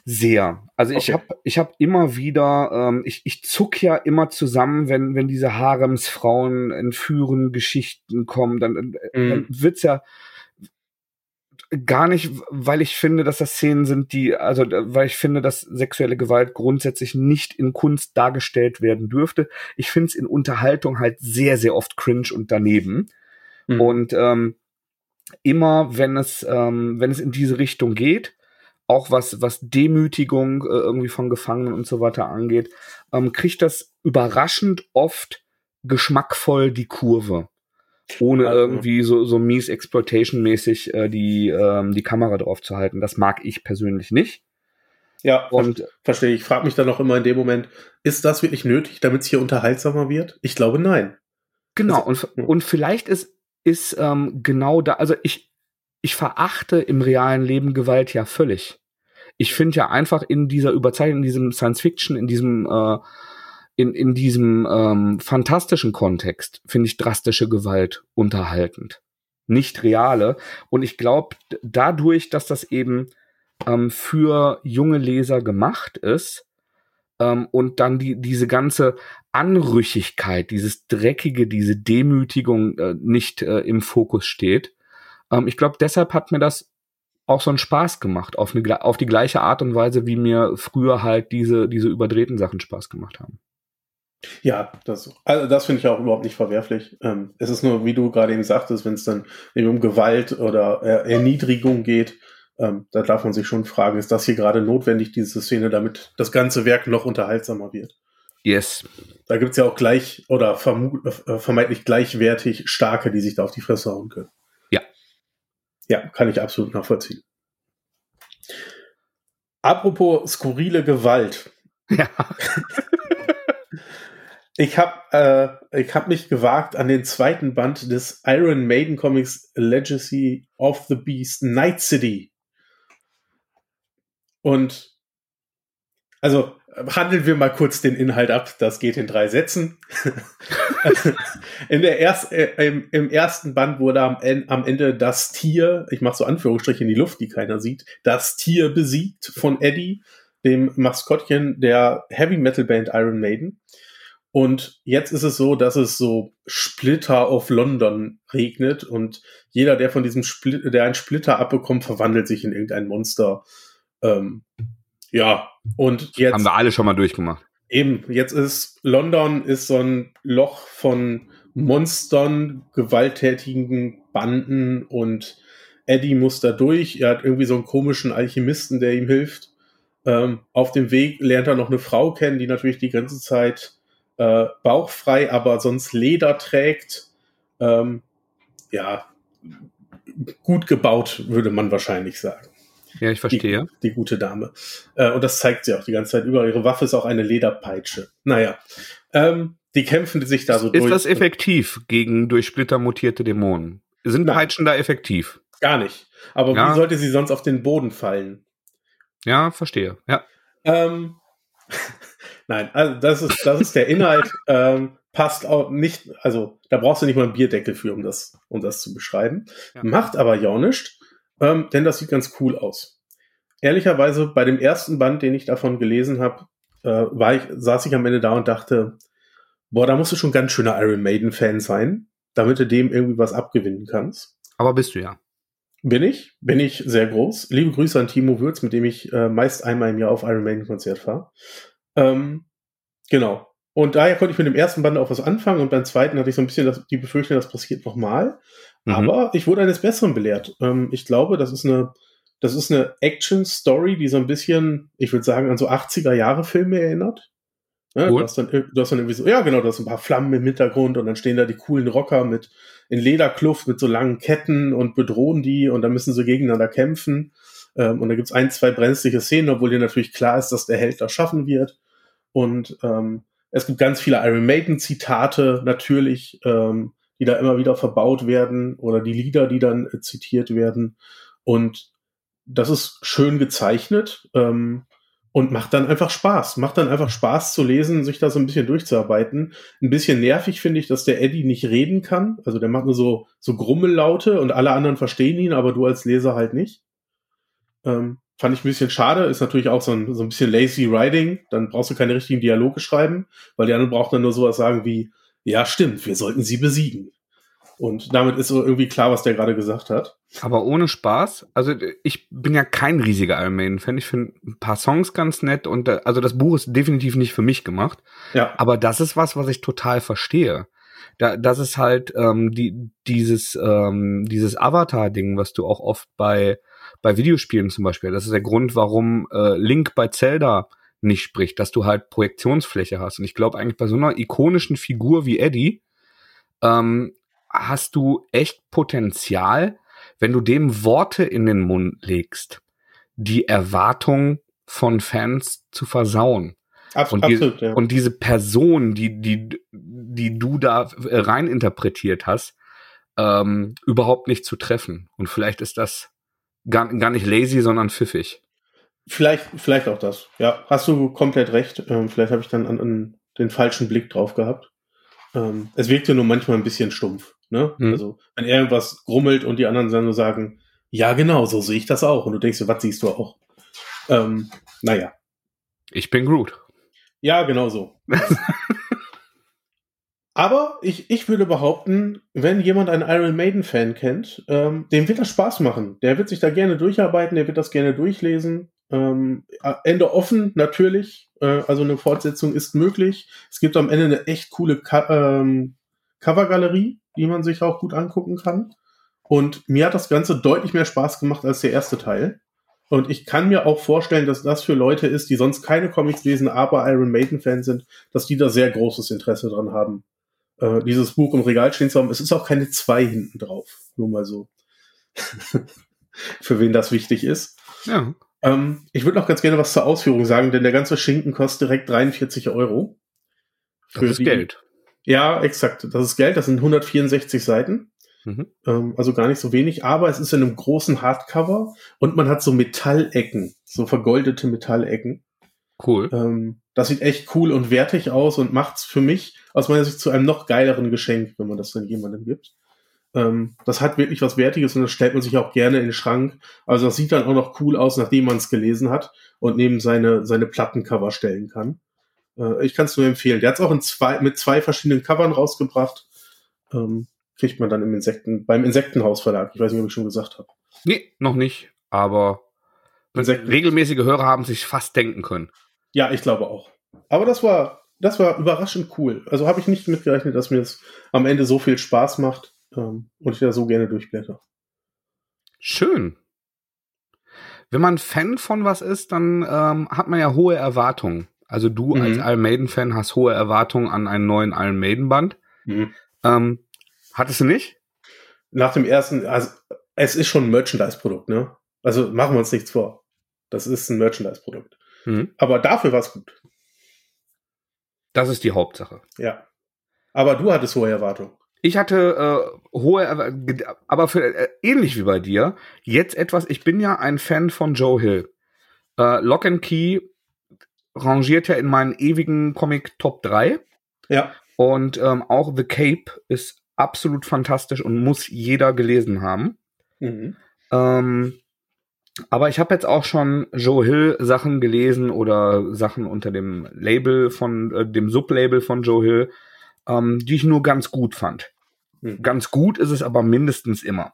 sehr. Also okay. ich habe ich hab immer wieder, ähm, ich, ich zuck ja immer zusammen, wenn wenn diese Haremsfrauen entführen Geschichten kommen, dann, mm. dann wird's ja gar nicht, weil ich finde, dass das Szenen sind, die, also weil ich finde, dass sexuelle Gewalt grundsätzlich nicht in Kunst dargestellt werden dürfte. Ich finde es in Unterhaltung halt sehr, sehr oft cringe und daneben. Mhm. Und ähm, immer, wenn es, ähm, wenn es in diese Richtung geht, auch was, was Demütigung äh, irgendwie von Gefangenen und so weiter angeht, ähm, kriegt das überraschend oft geschmackvoll die Kurve ohne also. irgendwie so, so mies Exploitation-mäßig äh, die, ähm, die Kamera drauf zu halten. Das mag ich persönlich nicht. Ja, und verstehe ich. Frage mich dann auch immer in dem Moment, ist das wirklich nötig, damit es hier unterhaltsamer wird? Ich glaube, nein. Genau, also, und, und vielleicht ist, ist ähm, genau da, also ich, ich verachte im realen Leben Gewalt ja völlig. Ich finde ja einfach in dieser Überzeichnung, in diesem Science Fiction, in diesem äh, in, in diesem ähm, fantastischen Kontext finde ich drastische Gewalt unterhaltend, nicht reale. Und ich glaube, dadurch, dass das eben ähm, für junge Leser gemacht ist ähm, und dann die, diese ganze Anrüchigkeit, dieses Dreckige, diese Demütigung äh, nicht äh, im Fokus steht, ähm, ich glaube, deshalb hat mir das auch so einen Spaß gemacht, auf, eine, auf die gleiche Art und Weise, wie mir früher halt diese, diese überdrehten Sachen Spaß gemacht haben. Ja, das, also das finde ich auch überhaupt nicht verwerflich. Ähm, es ist nur, wie du gerade eben sagtest, wenn es dann eben um Gewalt oder Erniedrigung geht, ähm, da darf man sich schon fragen, ist das hier gerade notwendig, diese Szene, damit das ganze Werk noch unterhaltsamer wird? Yes. Da gibt es ja auch gleich oder äh, vermeintlich gleichwertig Starke, die sich da auf die Fresse hauen können. Ja. Ja, kann ich absolut nachvollziehen. Apropos skurrile Gewalt. Ja. Ich habe äh, ich hab mich gewagt an den zweiten Band des Iron Maiden Comics Legacy of the Beast Night City. Und also handeln wir mal kurz den Inhalt ab. Das geht in drei Sätzen. in der erst, äh, im, im, ersten Band wurde am, am Ende das Tier, ich mache so Anführungsstriche in die Luft, die keiner sieht, das Tier besiegt von Eddie, dem Maskottchen der Heavy Metal Band Iron Maiden. Und jetzt ist es so, dass es so Splitter auf London regnet und jeder, der von diesem Splitter, der einen Splitter abbekommt, verwandelt sich in irgendein Monster. Ähm, ja, und jetzt. Haben wir alle schon mal durchgemacht. Eben, jetzt ist London ist so ein Loch von Monstern, gewalttätigen Banden und Eddie muss da durch. Er hat irgendwie so einen komischen Alchemisten, der ihm hilft. Ähm, auf dem Weg lernt er noch eine Frau kennen, die natürlich die ganze Zeit äh, bauchfrei, aber sonst Leder trägt. Ähm, ja, gut gebaut, würde man wahrscheinlich sagen. Ja, ich verstehe. Die, die gute Dame. Äh, und das zeigt sie auch die ganze Zeit über. Ihre Waffe ist auch eine Lederpeitsche. Naja. Ähm, die kämpfen sich da so ist durch. Ist das effektiv gegen durch Splitter mutierte Dämonen? Sind Nein. Peitschen da effektiv? Gar nicht. Aber ja. wie sollte sie sonst auf den Boden fallen? Ja, verstehe. Ja. Ähm, Nein, also das ist, das ist der Inhalt. ähm, passt auch nicht, also da brauchst du nicht mal einen Bierdeckel für, um das, um das zu beschreiben. Ja. Macht aber ja auch nichts, ähm, denn das sieht ganz cool aus. Ehrlicherweise, bei dem ersten Band, den ich davon gelesen habe, äh, war ich, saß ich am Ende da und dachte, boah, da musst du schon ganz schöner Iron Maiden-Fan sein, damit du dem irgendwie was abgewinnen kannst. Aber bist du ja. Bin ich, bin ich sehr groß. Liebe Grüße an Timo Würz, mit dem ich äh, meist einmal im Jahr auf Iron Maiden Konzert fahre. Ähm, genau. Und daher konnte ich mit dem ersten Band auch was anfangen und beim zweiten hatte ich so ein bisschen das, die Befürchtung, das passiert nochmal. Mhm. Aber ich wurde eines Besseren belehrt. Ähm, ich glaube, das ist eine, das ist eine Action-Story, die so ein bisschen, ich würde sagen, an so 80er Jahre Filme erinnert. Ja, cool. du, hast dann, du hast dann irgendwie so, ja genau, du hast ein paar Flammen im Hintergrund und dann stehen da die coolen Rocker mit in Lederkluft mit so langen Ketten und bedrohen die und dann müssen sie gegeneinander kämpfen. Ähm, und da gibt's ein, zwei brenzliche Szenen, obwohl dir natürlich klar ist, dass der Held das schaffen wird. Und ähm, es gibt ganz viele Iron Maiden-Zitate natürlich, ähm, die da immer wieder verbaut werden oder die Lieder, die dann äh, zitiert werden. Und das ist schön gezeichnet. Ähm, und macht dann einfach Spaß. Macht dann einfach Spaß zu lesen, sich da so ein bisschen durchzuarbeiten. Ein bisschen nervig finde ich, dass der Eddie nicht reden kann. Also der macht nur so, so Grummellaute und alle anderen verstehen ihn, aber du als Leser halt nicht. Ähm, fand ich ein bisschen schade. Ist natürlich auch so ein, so ein bisschen lazy writing. Dann brauchst du keine richtigen Dialoge schreiben, weil die anderen brauchen dann nur sowas sagen wie, ja, stimmt, wir sollten sie besiegen. Und damit ist so irgendwie klar, was der gerade gesagt hat. Aber ohne Spaß. Also ich bin ja kein riesiger Iron Maiden-Fan. Ich finde ein paar Songs ganz nett und äh, also das Buch ist definitiv nicht für mich gemacht. Ja. Aber das ist was, was ich total verstehe. Da, das ist halt ähm, die, dieses, ähm, dieses Avatar-Ding, was du auch oft bei, bei Videospielen zum Beispiel. Das ist der Grund, warum äh, Link bei Zelda nicht spricht, dass du halt Projektionsfläche hast. Und ich glaube eigentlich bei so einer ikonischen Figur wie Eddie ähm, hast du echt Potenzial, wenn du dem Worte in den Mund legst, die Erwartung von Fans zu versauen. Absolut, und, die, absolut, ja. und diese Person, die, die, die du da äh, rein interpretiert hast, ähm, überhaupt nicht zu treffen. Und vielleicht ist das gar, gar nicht lazy, sondern pfiffig. Vielleicht, vielleicht auch das. Ja, hast du komplett recht. Ähm, vielleicht habe ich dann an, an, den falschen Blick drauf gehabt. Ähm, es wirkt ja nur manchmal ein bisschen stumpf. Ne? Mhm. Also, wenn irgendwas grummelt und die anderen dann nur sagen, ja, genau, so sehe ich das auch. Und du denkst, was siehst du auch? Ähm, naja. Ich bin Groot. Ja, genau so. Aber ich, ich würde behaupten, wenn jemand einen Iron Maiden-Fan kennt, ähm, dem wird das Spaß machen. Der wird sich da gerne durcharbeiten, der wird das gerne durchlesen. Ähm, Ende offen, natürlich. Äh, also eine Fortsetzung ist möglich. Es gibt am Ende eine echt coole Ka ähm, Covergalerie die man sich auch gut angucken kann. Und mir hat das Ganze deutlich mehr Spaß gemacht als der erste Teil. Und ich kann mir auch vorstellen, dass das für Leute ist, die sonst keine Comics lesen, aber Iron Maiden-Fans sind, dass die da sehr großes Interesse dran haben, äh, dieses Buch im Regal stehen zu haben. Es ist auch keine zwei hinten drauf. Nur mal so. für wen das wichtig ist. Ja. Ähm, ich würde noch ganz gerne was zur Ausführung sagen, denn der ganze Schinken kostet direkt 43 Euro. das ist die, Geld. Ja, exakt. Das ist Geld. Das sind 164 Seiten. Mhm. Ähm, also gar nicht so wenig, aber es ist in einem großen Hardcover und man hat so Metallecken, so vergoldete Metallecken. Cool. Ähm, das sieht echt cool und wertig aus und macht's für mich aus meiner Sicht zu einem noch geileren Geschenk, wenn man das dann jemandem gibt. Ähm, das hat wirklich was Wertiges und das stellt man sich auch gerne in den Schrank. Also das sieht dann auch noch cool aus, nachdem man es gelesen hat und neben seine, seine Plattencover stellen kann. Äh, ich kann es nur empfehlen. Der hat es auch in zwei, mit zwei verschiedenen Covern rausgebracht. Ähm, kriegt man dann im Insekten, beim Insektenhausverlag. Ich weiß nicht, ob ich schon gesagt habe. Nee, noch nicht, aber Insekten. regelmäßige Hörer haben sich fast denken können. Ja, ich glaube auch. Aber das war, das war überraschend cool. Also habe ich nicht mitgerechnet, dass mir es am Ende so viel Spaß macht ähm, und ich da so gerne durchblätter. Schön. Wenn man Fan von was ist, dann ähm, hat man ja hohe Erwartungen. Also du mhm. als Iron Maiden-Fan hast hohe Erwartungen an einen neuen Iron Maiden-Band. Mhm. Ähm, hattest du nicht? Nach dem ersten, also es ist schon ein Merchandise-Produkt, ne? Also machen wir uns nichts vor. Das ist ein Merchandise-Produkt. Mhm. Aber dafür war es gut. Das ist die Hauptsache. Ja. Aber du hattest hohe Erwartungen. Ich hatte äh, hohe, aber für, äh, ähnlich wie bei dir, jetzt etwas, ich bin ja ein Fan von Joe Hill. Äh, Lock and Key rangiert ja in meinen ewigen Comic Top 3. Ja. Und ähm, auch The Cape ist absolut fantastisch und muss jeder gelesen haben. Mhm. Ähm, aber ich habe jetzt auch schon Joe Hill Sachen gelesen oder Sachen unter dem Label von äh, dem Sublabel von Joe Hill, ähm, die ich nur ganz gut fand. Mhm. Ganz gut ist es aber mindestens immer.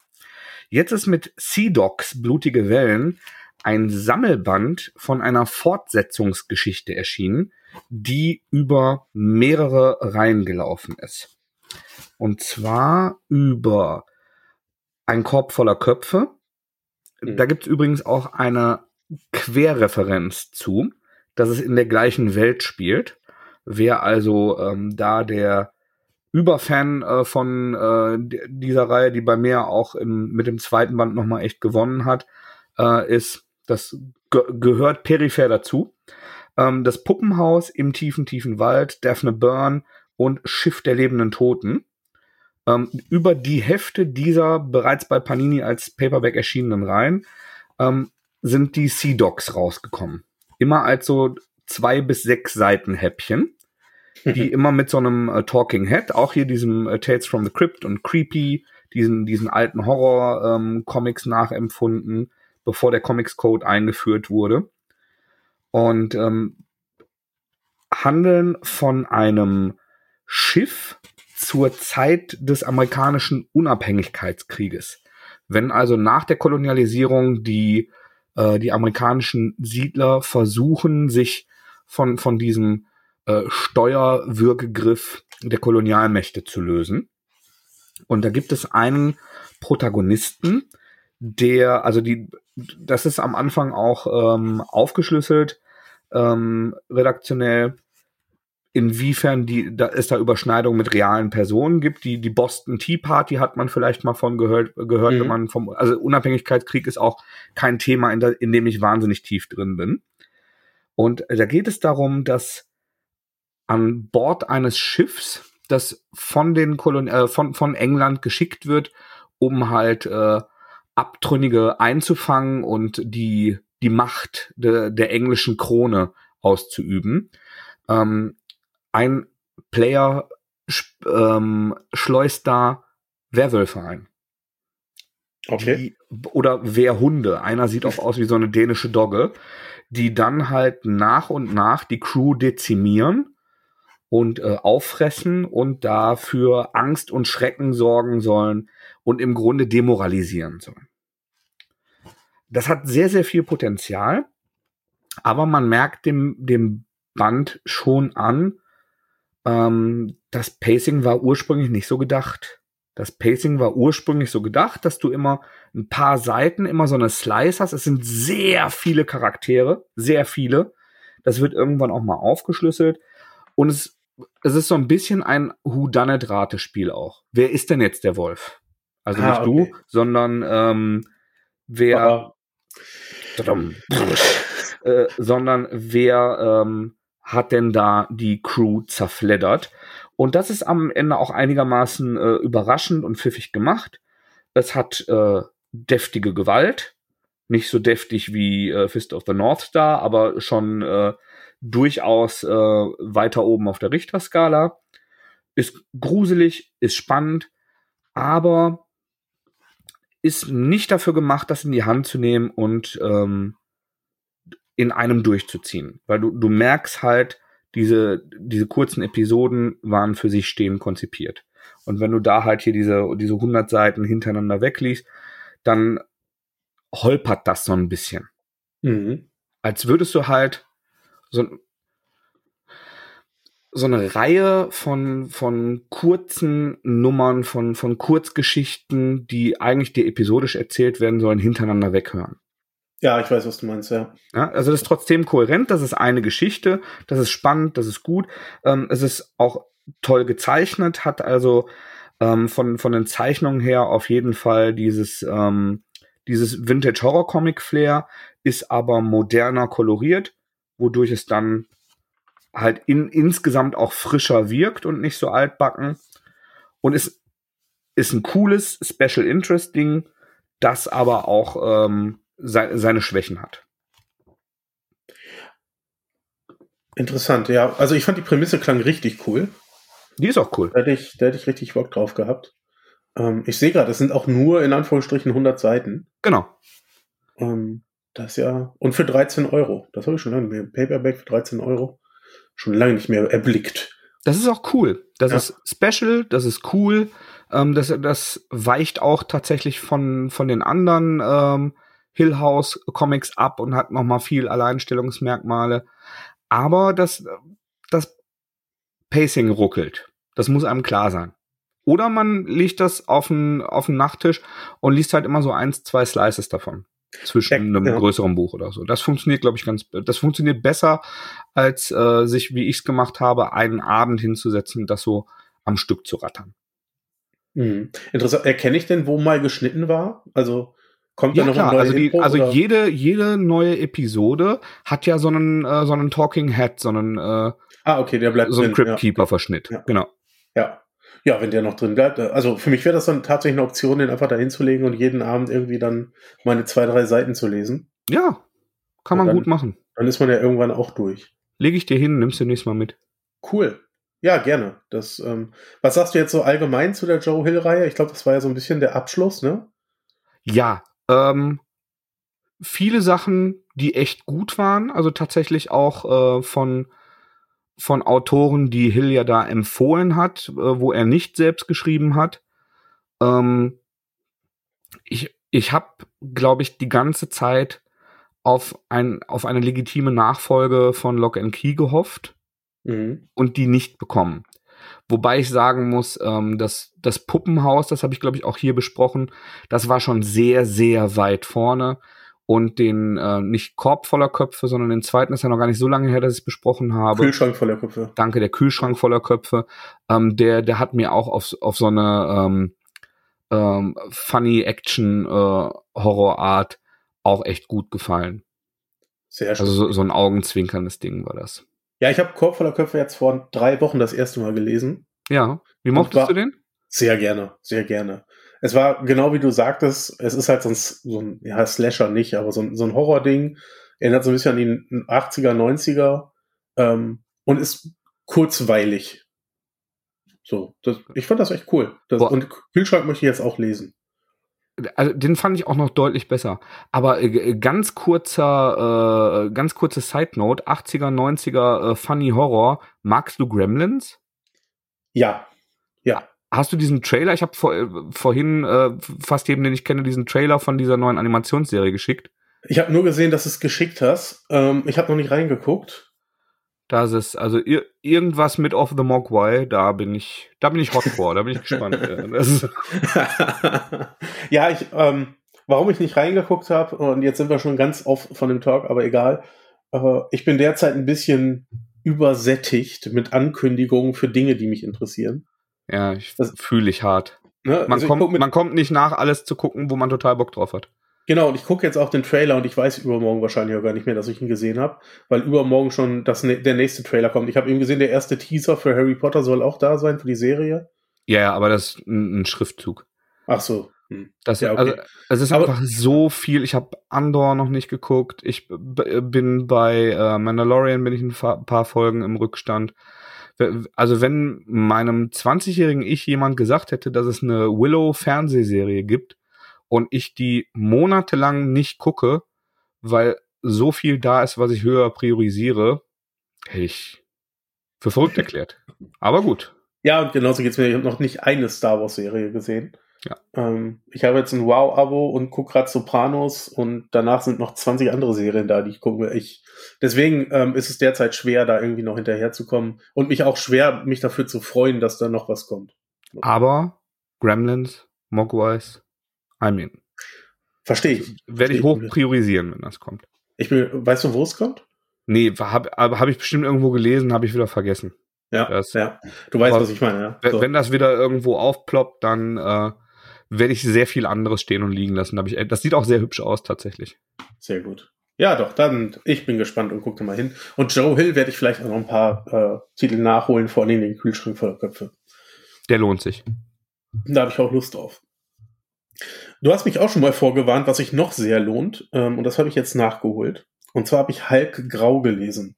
Jetzt ist mit Sea Dogs Blutige Wellen ein Sammelband von einer Fortsetzungsgeschichte erschienen, die über mehrere Reihen gelaufen ist. Und zwar über ein Korb voller Köpfe. Mhm. Da gibt es übrigens auch eine Querreferenz zu, dass es in der gleichen Welt spielt. Wer also ähm, da der Überfan äh, von äh, dieser Reihe, die bei mir auch im, mit dem zweiten Band nochmal echt gewonnen hat, äh, ist, das ge gehört peripher dazu. Ähm, das Puppenhaus im tiefen, tiefen Wald, Daphne Byrne und Schiff der lebenden Toten. Ähm, über die Hefte dieser bereits bei Panini als Paperback erschienenen Reihen ähm, sind die Sea Dogs rausgekommen. Immer als so zwei bis sechs Seiten Häppchen die immer mit so einem äh, Talking Head, auch hier diesem äh, Tales from the Crypt und Creepy, diesen, diesen alten Horror-Comics ähm, nachempfunden, bevor der Comics Code eingeführt wurde. Und ähm, handeln von einem Schiff zur Zeit des amerikanischen Unabhängigkeitskrieges. Wenn also nach der Kolonialisierung die, äh, die amerikanischen Siedler versuchen, sich von, von diesem äh, Steuerwürgegriff der Kolonialmächte zu lösen. Und da gibt es einen Protagonisten, der, also die, das ist am Anfang auch ähm, aufgeschlüsselt, ähm, redaktionell, inwiefern die, da es da Überschneidungen mit realen Personen gibt. Die, die Boston Tea Party hat man vielleicht mal von gehört, gehört, mhm. wenn man vom, also Unabhängigkeitskrieg ist auch kein Thema, in, der, in dem ich wahnsinnig tief drin bin. Und da geht es darum, dass an Bord eines Schiffs, das von den Kolon äh, von, von England geschickt wird, um halt äh, Abtrünnige einzufangen und die, die Macht de, der englischen Krone auszuüben. Ähm, ein Player ähm, schleust da Werwölfe ein. Okay. Die, oder Wehrhunde. Einer sieht auch aus wie so eine dänische Dogge, die dann halt nach und nach die Crew dezimieren und äh, auffressen und dafür Angst und Schrecken sorgen sollen und im Grunde demoralisieren sollen. Das hat sehr, sehr viel Potenzial, aber man merkt dem, dem Band schon an, ähm, das Pacing war ursprünglich nicht so gedacht. Das Pacing war ursprünglich so gedacht, dass du immer ein paar Seiten, immer so eine Slice hast. Es sind sehr viele Charaktere, sehr viele. Das wird irgendwann auch mal aufgeschlüsselt. Und es es ist so ein bisschen ein Whodunit-Ratespiel auch. Wer ist denn jetzt der Wolf? Also ah, nicht okay. du, sondern ähm, wer, äh, sondern wer ähm, hat denn da die Crew zerfleddert? Und das ist am Ende auch einigermaßen äh, überraschend und pfiffig gemacht. Es hat äh, deftige Gewalt, nicht so deftig wie äh, Fist of the North Star, aber schon äh, durchaus äh, weiter oben auf der Richterskala. Ist gruselig, ist spannend, aber ist nicht dafür gemacht, das in die Hand zu nehmen und ähm, in einem durchzuziehen. Weil du, du merkst halt, diese, diese kurzen Episoden waren für sich stehend konzipiert. Und wenn du da halt hier diese, diese 100 Seiten hintereinander wegliest, dann holpert das so ein bisschen. Mhm. Als würdest du halt so, so eine Reihe von, von kurzen Nummern, von, von Kurzgeschichten, die eigentlich dir episodisch erzählt werden sollen, hintereinander weghören. Ja, ich weiß, was du meinst, ja. ja also das ist trotzdem kohärent, das ist eine Geschichte, das ist spannend, das ist gut. Ähm, es ist auch toll gezeichnet, hat also Ähm, von, von den Zeichnungen her auf jeden Fall dieses, ähm, dieses Vintage Horror Comic Flair, ist aber moderner koloriert, wodurch es dann halt in, insgesamt auch frischer wirkt und nicht so altbacken. Und es ist ein cooles Special Interest Ding, das aber auch ähm, se seine Schwächen hat. Interessant, ja. Also ich fand die Prämisse klang richtig cool. Die ist auch cool. Da hätte ich, da hätte ich richtig Bock drauf gehabt. Ähm, ich sehe gerade, es sind auch nur in Anführungsstrichen 100 Seiten. Genau. Ähm, das ja. Und für 13 Euro. Das habe ich schon lange nicht mehr. Paperback für 13 Euro. Schon lange nicht mehr erblickt. Das ist auch cool. Das ja. ist special, das ist cool. Ähm, das, das weicht auch tatsächlich von, von den anderen ähm, Hill House Comics ab und hat noch mal viel Alleinstellungsmerkmale. Aber das, das Pacing ruckelt. Das muss einem klar sein. Oder man legt das auf den, auf den Nachttisch und liest halt immer so eins, zwei Slices davon. Zwischen ja, einem ja. größeren Buch oder so. Das funktioniert, glaube ich, ganz, das funktioniert besser, als äh, sich, wie ich es gemacht habe, einen Abend hinzusetzen, das so am Stück zu rattern. Mhm. Interessant. Erkenne ich denn, wo mal geschnitten war? Also kommt ja, da noch klar. ein neues also, die, Intro, also jede jede neue Episode hat ja so einen äh, so einen Talking Head, so einen äh, Ah, okay, der bleibt so ein Crypt Keeper Verschnitt. Ja. Genau. Ja. Ja, wenn der noch drin bleibt. Also für mich wäre das dann tatsächlich eine Option, den einfach da hinzulegen und jeden Abend irgendwie dann meine zwei, drei Seiten zu lesen. Ja, kann man dann, gut machen. Dann ist man ja irgendwann auch durch. Lege ich dir hin, nimmst du nächstes Mal mit. Cool. Ja, gerne. Das, ähm, was sagst du jetzt so allgemein zu der Joe Hill-Reihe? Ich glaube, das war ja so ein bisschen der Abschluss, ne? Ja, ähm, viele Sachen, die echt gut waren, also tatsächlich auch äh, von von Autoren, die Hill ja da empfohlen hat, äh, wo er nicht selbst geschrieben hat. Ähm, ich ich habe, glaube ich, die ganze Zeit auf, ein, auf eine legitime Nachfolge von Lock and Key gehofft mhm. und die nicht bekommen. Wobei ich sagen muss, ähm, dass das Puppenhaus, das habe ich, glaube ich, auch hier besprochen, das war schon sehr, sehr weit vorne und den äh, nicht Korb voller Köpfe, sondern den zweiten ist ja noch gar nicht so lange her, dass ich es besprochen habe. Kühlschrank voller Köpfe. Danke, der Kühlschrank voller Köpfe. Ähm, der, der hat mir auch auf, auf so eine ähm, ähm, funny Action äh, Horrorart auch echt gut gefallen. Sehr schön. Also so, so ein augenzwinkerndes Ding war das. Ja, ich habe Korb voller Köpfe jetzt vor drei Wochen das erste Mal gelesen. Ja. Wie mochtest du den? Sehr gerne, sehr gerne es war genau wie du sagtest, es ist halt so ein, so ein ja, Slasher nicht, aber so ein, so ein Horror-Ding. Erinnert so ein bisschen an die 80er, 90er ähm, und ist kurzweilig. So, das, ich fand das echt cool. Das, und Kühlschrank möchte ich jetzt auch lesen. Also, den fand ich auch noch deutlich besser. Aber äh, ganz kurzer, äh, ganz kurze Side Note: 80er, 90er äh, Funny Horror. Magst du Gremlins? Ja, ja. Hast du diesen Trailer? Ich habe vor, äh, vorhin äh, fast jedem, den ich kenne, diesen Trailer von dieser neuen Animationsserie geschickt. Ich habe nur gesehen, dass du es geschickt hast. Ähm, ich habe noch nicht reingeguckt. Das ist also ir irgendwas mit Off the Mogwai. Da bin ich, da bin ich hot vor. Da bin ich gespannt. ja, ich, ähm, warum ich nicht reingeguckt habe und jetzt sind wir schon ganz off von dem Talk, aber egal. Äh, ich bin derzeit ein bisschen übersättigt mit Ankündigungen für Dinge, die mich interessieren. Ja, ich fühle ich hart. Ne? Man, also kommt, man kommt nicht nach, alles zu gucken, wo man total Bock drauf hat. Genau, und ich gucke jetzt auch den Trailer und ich weiß übermorgen wahrscheinlich auch gar nicht mehr, dass ich ihn gesehen habe, weil übermorgen schon das, der nächste Trailer kommt. Ich habe eben gesehen, der erste Teaser für Harry Potter soll auch da sein, für die Serie. Ja, aber das ist ein, ein Schriftzug. Ach so. Hm. Das, ja, okay. also, es ist aber einfach so viel. Ich habe Andor noch nicht geguckt. Ich bin bei äh, Mandalorian bin ich ein paar Folgen im Rückstand also wenn meinem 20-jährigen Ich jemand gesagt hätte, dass es eine Willow-Fernsehserie gibt und ich die monatelang nicht gucke, weil so viel da ist, was ich höher priorisiere, hätte ich für verrückt erklärt. Aber gut. Ja, und genauso geht's mir. Ich habe noch nicht eine Star Wars-Serie gesehen. Ja. Ähm, ich habe jetzt ein Wow-Abo und gucke gerade Sopranos und danach sind noch 20 andere Serien da, die ich gucke. Ich, deswegen ähm, ist es derzeit schwer, da irgendwie noch hinterherzukommen und mich auch schwer, mich dafür zu freuen, dass da noch was kommt. Aber Gremlins, Mogwais, I mean. Verstehe ich. Werde ich hoch priorisieren, wenn das kommt. Ich bin, weißt du, wo es kommt? Nee, habe hab ich bestimmt irgendwo gelesen, habe ich wieder vergessen. Ja, das, ja. Du weißt, was ich meine, ja. So. Wenn das wieder irgendwo aufploppt, dann äh, werde ich sehr viel anderes stehen und liegen lassen. Ich, das sieht auch sehr hübsch aus, tatsächlich. Sehr gut. Ja, doch, dann, ich bin gespannt und gucke mal hin. Und Joe Hill werde ich vielleicht auch noch ein paar äh, Titel nachholen, vor allem den Kühlschrank voller Köpfe. Der lohnt sich. Da habe ich auch Lust drauf. Du hast mich auch schon mal vorgewarnt, was sich noch sehr lohnt, ähm, und das habe ich jetzt nachgeholt. Und zwar habe ich Hulk Grau gelesen.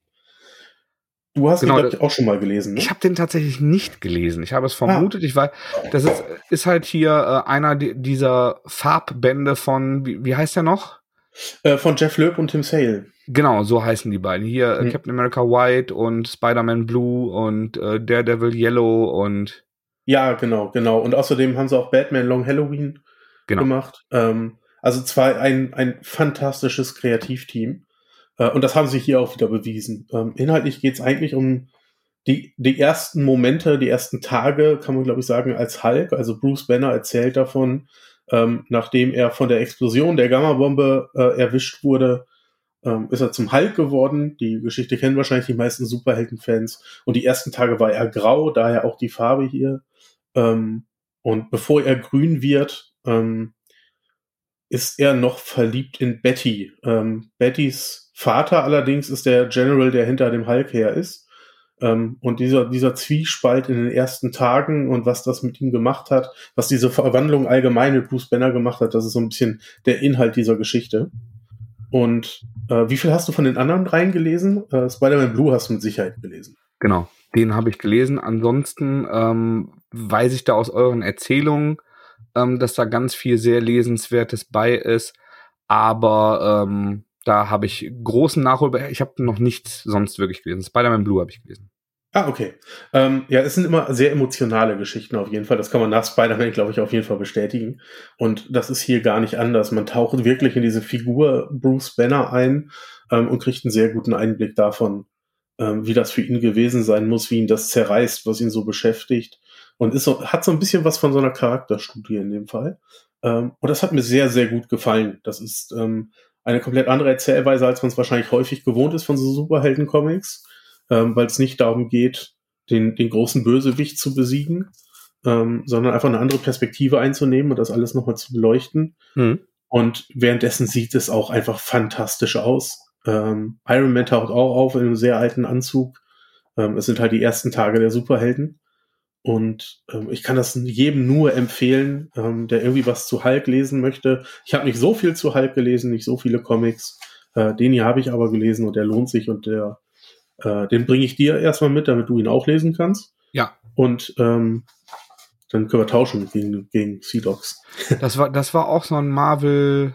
Du hast genau, ihn, glaube ich, auch schon mal gelesen. Ne? Ich habe den tatsächlich nicht gelesen. Ich habe es vermutet. Ah. Ich weiß, das ist, ist halt hier äh, einer dieser Farbbände von, wie, wie heißt der noch? Äh, von Jeff Loeb und Tim Sale. Genau, so heißen die beiden. Hier hm. Captain America White und Spider-Man Blue und äh, Daredevil Yellow und. Ja, genau, genau. Und außerdem haben sie auch Batman Long Halloween genau. gemacht. Ähm, also zwar ein, ein fantastisches Kreativteam. Äh, und das haben sie hier auch wieder bewiesen. Ähm, inhaltlich geht es eigentlich um die, die ersten Momente, die ersten Tage, kann man glaube ich sagen, als Hulk. Also Bruce Banner erzählt davon, ähm, nachdem er von der Explosion der Gamma-Bombe äh, erwischt wurde, ähm, ist er zum Hulk geworden. Die Geschichte kennen wahrscheinlich die meisten Superhelden-Fans. Und die ersten Tage war er grau, daher auch die Farbe hier. Und bevor er grün wird, ist er noch verliebt in Betty. Bettys Vater allerdings ist der General, der hinter dem Hulk her ist. Ähm, und dieser, dieser Zwiespalt in den ersten Tagen und was das mit ihm gemacht hat, was diese Verwandlung allgemein mit Bruce Banner gemacht hat, das ist so ein bisschen der Inhalt dieser Geschichte. Und äh, wie viel hast du von den anderen reingelesen? Äh, Spider-Man Blue hast du mit Sicherheit gelesen. Genau, den habe ich gelesen. Ansonsten ähm, weiß ich da aus euren Erzählungen, ähm, dass da ganz viel sehr Lesenswertes bei ist. Aber ähm, da habe ich großen Nachholbedarf. Ich habe noch nichts sonst wirklich gelesen. Spider-Man Blue habe ich gelesen. Ah, okay. Ähm, ja, es sind immer sehr emotionale Geschichten auf jeden Fall. Das kann man nach Spider-Man, glaube ich, auf jeden Fall bestätigen. Und das ist hier gar nicht anders. Man taucht wirklich in diese Figur Bruce Banner ein ähm, und kriegt einen sehr guten Einblick davon, ähm, wie das für ihn gewesen sein muss, wie ihn das zerreißt, was ihn so beschäftigt. Und ist so, hat so ein bisschen was von so einer Charakterstudie in dem Fall. Ähm, und das hat mir sehr, sehr gut gefallen. Das ist ähm, eine komplett andere Erzählweise, als man es wahrscheinlich häufig gewohnt ist von so Superhelden-Comics, ähm, weil es nicht darum geht, den, den großen Bösewicht zu besiegen, ähm, sondern einfach eine andere Perspektive einzunehmen und das alles nochmal zu beleuchten. Mhm. Und währenddessen sieht es auch einfach fantastisch aus. Ähm, Iron Man taucht auch auf in einem sehr alten Anzug. Ähm, es sind halt die ersten Tage der Superhelden. Und ähm, ich kann das jedem nur empfehlen, ähm, der irgendwie was zu Hulk lesen möchte. Ich habe nicht so viel zu Hulk gelesen, nicht so viele Comics. Äh, den hier habe ich aber gelesen und der lohnt sich und der, äh, den bringe ich dir erstmal mit, damit du ihn auch lesen kannst. Ja. Und ähm, dann können wir tauschen gegen, gegen Sea Dogs. Das war, das war auch so ein Marvel.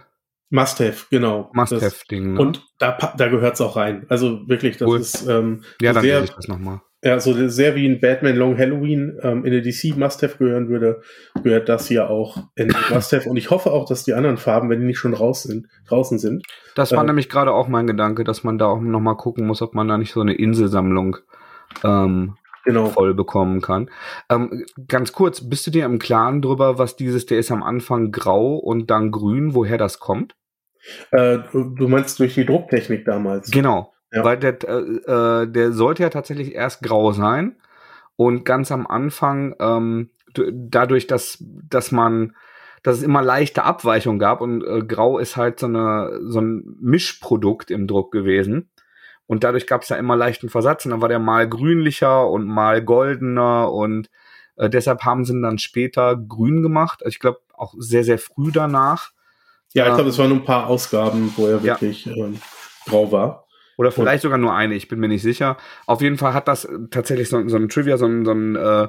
Must-have, genau. Must-have-Ding. Ne? Und da, da gehört es auch rein. Also wirklich, das cool. ist ähm, ja, dann sehr, ich das nochmal. Ja, so sehr wie ein Batman Long Halloween ähm, in der DC Must-Have gehören würde, gehört das hier auch in Must-Have. Und ich hoffe auch, dass die anderen Farben, wenn die nicht schon raus sind, draußen sind. Das war ähm, nämlich gerade auch mein Gedanke, dass man da auch nochmal gucken muss, ob man da nicht so eine Inselsammlung ähm, genau. voll bekommen kann. Ähm, ganz kurz, bist du dir im Klaren drüber, was dieses, der ist am Anfang grau und dann grün, woher das kommt? Äh, du meinst durch die Drucktechnik damals? Genau. Ja. Weil der, äh, äh, der sollte ja tatsächlich erst grau sein. Und ganz am Anfang, ähm, dadurch, dass, dass man, dass es immer leichte Abweichungen gab und äh, grau ist halt so, eine, so ein Mischprodukt im Druck gewesen. Und dadurch gab es da immer leichten Versatz und dann war der mal grünlicher und mal goldener und äh, deshalb haben sie ihn dann später grün gemacht. Also ich glaube auch sehr, sehr früh danach. Ja, ich glaube, es waren nur ein paar Ausgaben, wo er wirklich ja. ähm, grau war. Oder vielleicht sogar nur eine, ich bin mir nicht sicher. Auf jeden Fall hat das tatsächlich so, so ein Trivia, so ein, so ein äh,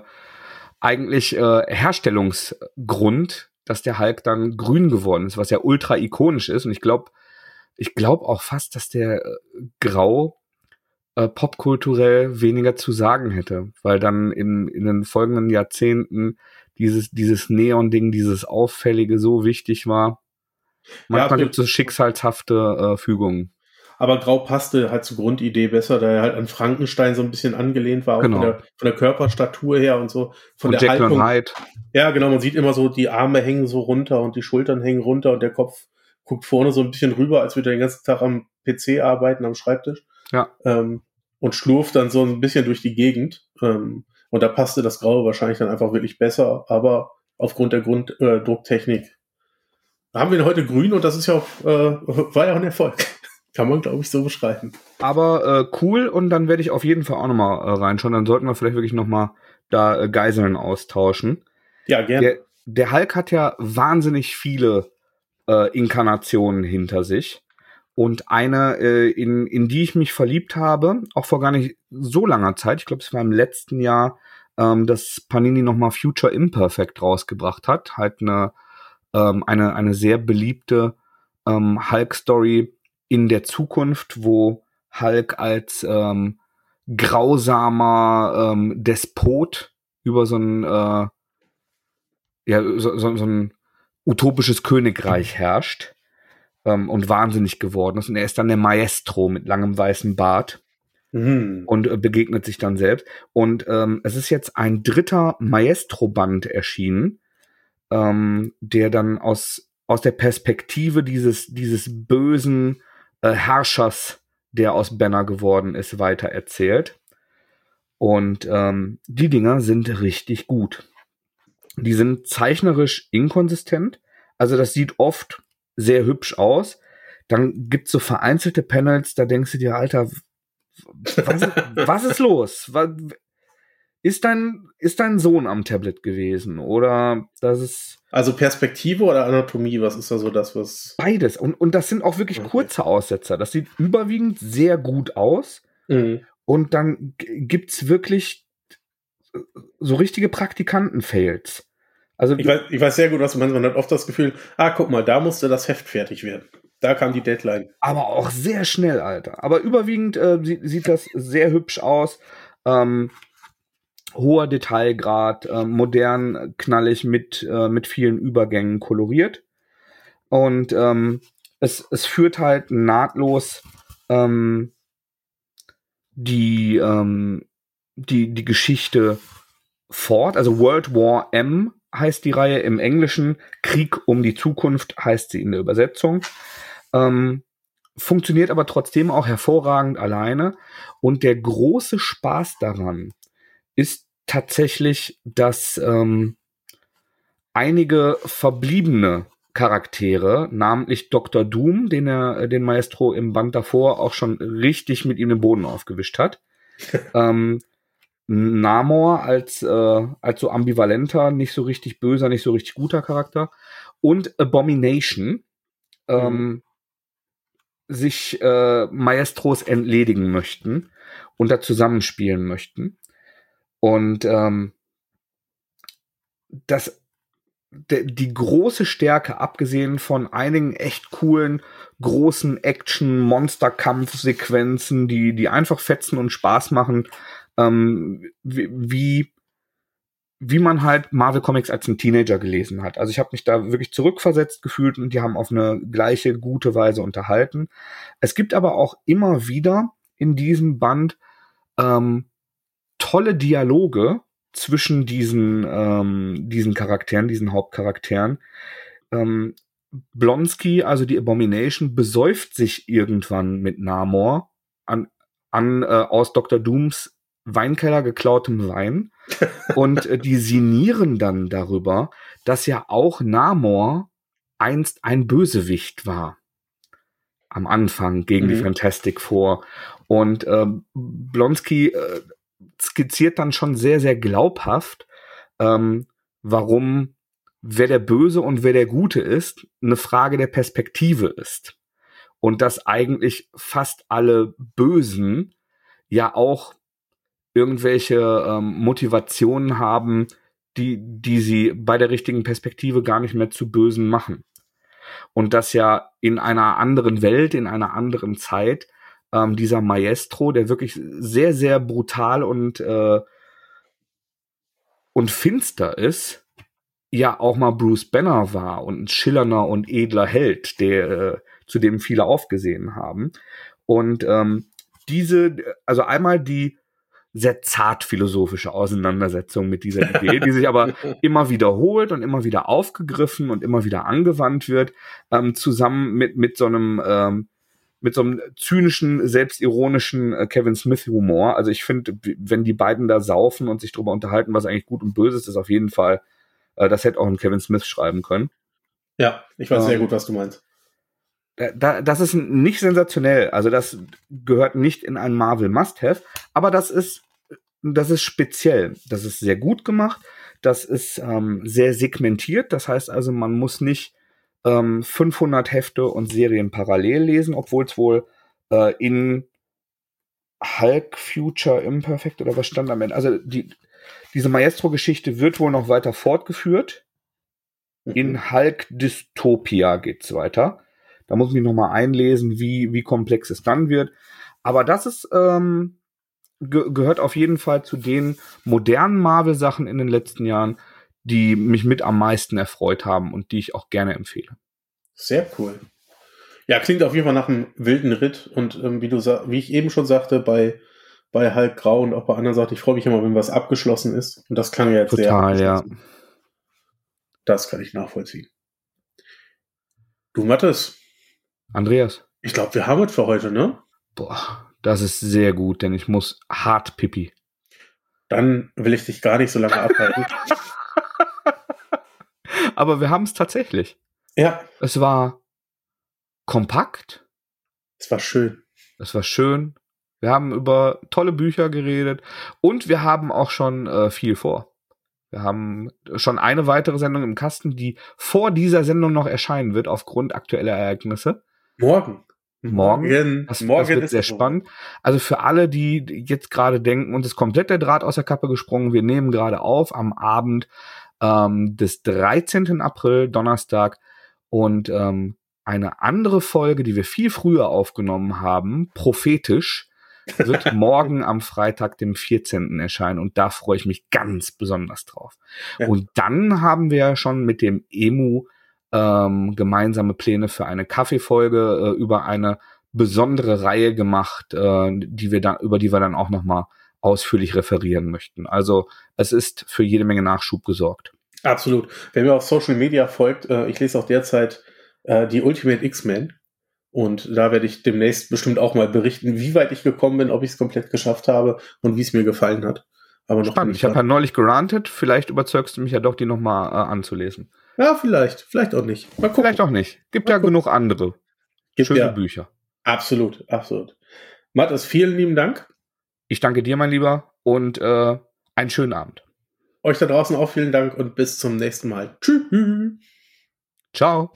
eigentlich äh, Herstellungsgrund, dass der Hulk dann grün geworden ist, was ja ultra ikonisch ist. Und ich glaube, ich glaube auch fast, dass der äh, Grau äh, popkulturell weniger zu sagen hätte, weil dann in, in den folgenden Jahrzehnten dieses, dieses Neon-Ding, dieses Auffällige so wichtig war. Manchmal ja, gibt es so schicksalshafte äh, Fügungen. Aber Grau passte halt zur Grundidee besser, da er halt an Frankenstein so ein bisschen angelehnt war, auch genau. von, der, von der Körperstatur her und so. Von und der Jack Haltung. Hyde. Ja, genau, man sieht immer so, die Arme hängen so runter und die Schultern hängen runter und der Kopf guckt vorne so ein bisschen rüber, als würde er den ganzen Tag am PC arbeiten, am Schreibtisch. Ja. Ähm, und schlurft dann so ein bisschen durch die Gegend. Ähm, und da passte das Graue wahrscheinlich dann einfach wirklich besser, aber aufgrund der Grunddrucktechnik äh, haben wir ihn heute grün und das ist ja auch, äh, war ja auch ein Erfolg. Kann man, glaube ich, so beschreiben. Aber äh, cool und dann werde ich auf jeden Fall auch nochmal äh, reinschauen. Dann sollten wir vielleicht wirklich nochmal da äh, Geiseln austauschen. Ja, gerne. Der, der Hulk hat ja wahnsinnig viele äh, Inkarnationen hinter sich. Und eine, äh, in, in die ich mich verliebt habe, auch vor gar nicht so langer Zeit, ich glaube, es war im letzten Jahr, ähm, dass Panini nochmal Future Imperfect rausgebracht hat. Halt eine, ähm, eine, eine sehr beliebte ähm, Hulk-Story in der Zukunft, wo Hulk als ähm, grausamer ähm, Despot über so ein äh, ja, so, so, so ein utopisches Königreich herrscht ähm, und wahnsinnig geworden ist. Und er ist dann der Maestro mit langem weißen Bart mhm. und äh, begegnet sich dann selbst. Und ähm, es ist jetzt ein dritter Maestro-Band erschienen, ähm, der dann aus, aus der Perspektive dieses, dieses bösen äh, Herrschers, der aus Banner geworden ist, weiter erzählt. Und ähm, die Dinger sind richtig gut. Die sind zeichnerisch inkonsistent. Also das sieht oft sehr hübsch aus. Dann gibt's so vereinzelte Panels, da denkst du dir, Alter, was, was ist los? Ist dein, ist dein Sohn am Tablet gewesen? Oder das ist. Also Perspektive oder Anatomie, was ist da so das, was. Beides. Und, und das sind auch wirklich okay. kurze Aussetzer. Das sieht überwiegend sehr gut aus. Mhm. Und dann gibt's wirklich so richtige Praktikanten-Fails. Also ich weiß, ich weiß sehr gut, was du meinst. Man hat oft das Gefühl, ah, guck mal, da musste das Heft fertig werden. Da kam die Deadline. Aber auch sehr schnell, Alter. Aber überwiegend äh, sieht, sieht das sehr hübsch aus. Ähm, hoher Detailgrad, äh, modern, knallig mit, äh, mit vielen Übergängen koloriert. Und ähm, es, es führt halt nahtlos ähm, die, ähm, die, die Geschichte fort. Also World War M heißt die Reihe im Englischen, Krieg um die Zukunft heißt sie in der Übersetzung. Ähm, funktioniert aber trotzdem auch hervorragend alleine. Und der große Spaß daran ist tatsächlich, dass ähm, einige verbliebene Charaktere, namentlich Dr. Doom, den er, den Maestro im Band davor auch schon richtig mit ihm den Boden aufgewischt hat, ähm, Namor als, äh, als so ambivalenter, nicht so richtig böser, nicht so richtig guter Charakter und Abomination ähm, mhm. sich äh, Maestros entledigen möchten und da zusammenspielen möchten. Und ähm, das die große Stärke, abgesehen von einigen echt coolen, großen Action-Monster-Kampfsequenzen, die, die einfach fetzen und Spaß machen, ähm, wie, wie man halt Marvel Comics als ein Teenager gelesen hat. Also ich habe mich da wirklich zurückversetzt gefühlt und die haben auf eine gleiche gute Weise unterhalten. Es gibt aber auch immer wieder in diesem Band ähm, tolle Dialoge zwischen diesen, ähm, diesen Charakteren, diesen Hauptcharakteren. Ähm, Blonsky, also die Abomination, besäuft sich irgendwann mit Namor an, an äh, aus Dr. Dooms Weinkeller geklautem Wein und äh, die sinnieren dann darüber, dass ja auch Namor einst ein Bösewicht war. Am Anfang gegen mhm. die Fantastic Four. Und äh, Blonsky äh, skizziert dann schon sehr, sehr glaubhaft, ähm, warum wer der Böse und wer der Gute ist, eine Frage der Perspektive ist. Und dass eigentlich fast alle Bösen ja auch irgendwelche ähm, Motivationen haben, die, die sie bei der richtigen Perspektive gar nicht mehr zu Bösen machen. Und dass ja in einer anderen Welt, in einer anderen Zeit, ähm, dieser Maestro, der wirklich sehr, sehr brutal und, äh, und finster ist, ja auch mal Bruce Banner war und ein schillernder und edler Held, der, äh, zu dem viele aufgesehen haben. Und ähm, diese, also einmal die sehr zart philosophische Auseinandersetzung mit dieser Idee, die sich aber immer wiederholt und immer wieder aufgegriffen und immer wieder angewandt wird, ähm, zusammen mit, mit so einem ähm, mit so einem zynischen, selbstironischen äh, Kevin Smith-Humor. Also ich finde, wenn die beiden da saufen und sich drüber unterhalten, was eigentlich gut und böse ist, ist auf jeden Fall, äh, das hätte auch ein Kevin Smith schreiben können. Ja, ich weiß ähm, sehr gut, was du meinst. Da, das ist nicht sensationell. Also das gehört nicht in ein Marvel Must-Have, aber das ist, das ist speziell. Das ist sehr gut gemacht. Das ist ähm, sehr segmentiert. Das heißt also, man muss nicht ähm, 500 Hefte und Serien parallel lesen, obwohl es wohl äh, in Hulk Future Imperfect oder was stand am Ende? Also die, diese Maestro-Geschichte wird wohl noch weiter fortgeführt. Mhm. In Hulk Dystopia geht's weiter. Da muss ich mich noch mal einlesen, wie, wie komplex es dann wird. Aber das ist, ähm, ge gehört auf jeden Fall zu den modernen Marvel-Sachen in den letzten Jahren, die mich mit am meisten erfreut haben und die ich auch gerne empfehle. Sehr cool. Ja, klingt auf jeden Fall nach einem wilden Ritt und ähm, wie du wie ich eben schon sagte, bei bei Hulk Grau und auch bei anderen Sachen, ich freue mich immer, wenn was abgeschlossen ist. Und das klang ja jetzt Total, sehr. ja. Das kann ich nachvollziehen. Du Mattes. Andreas. Ich glaube, wir haben es für heute, ne? Boah, das ist sehr gut, denn ich muss hart pipi. Dann will ich dich gar nicht so lange abhalten. Aber wir haben es tatsächlich. Ja. Es war kompakt. Es war schön. Es war schön. Wir haben über tolle Bücher geredet und wir haben auch schon äh, viel vor. Wir haben schon eine weitere Sendung im Kasten, die vor dieser Sendung noch erscheinen wird aufgrund aktueller Ereignisse. Morgen. Morgen. Das, Morgen das wird sehr spannend. Also für alle, die jetzt gerade denken, uns ist komplett der Draht aus der Kappe gesprungen. Wir nehmen gerade auf am Abend ähm, des 13. April, Donnerstag. Und ähm, eine andere Folge, die wir viel früher aufgenommen haben, prophetisch, wird morgen am Freitag, dem 14. erscheinen. Und da freue ich mich ganz besonders drauf. Ja. Und dann haben wir schon mit dem Emu ähm, gemeinsame Pläne für eine Kaffeefolge äh, über eine besondere Reihe gemacht, äh, die wir dann, über die wir dann auch nochmal ausführlich referieren möchten. Also es ist für jede Menge Nachschub gesorgt. Absolut. Wer mir auf Social Media folgt, äh, ich lese auch derzeit äh, die Ultimate X-Men. Und da werde ich demnächst bestimmt auch mal berichten, wie weit ich gekommen bin, ob ich es komplett geschafft habe und wie es mir gefallen hat. Aber noch Spannend. Ich habe ja neulich gerantet. Vielleicht überzeugst du mich ja doch, die nochmal äh, anzulesen. Ja, vielleicht. Vielleicht auch nicht. Mal gucken. Vielleicht auch nicht. Gibt mal ja gucken. genug andere Gibt schöne ja. Bücher. Absolut, absolut. Matthias, vielen lieben Dank. Ich danke dir, mein Lieber, und äh, einen schönen Abend. Euch da draußen auch vielen Dank und bis zum nächsten Mal. Tschüss. Ciao.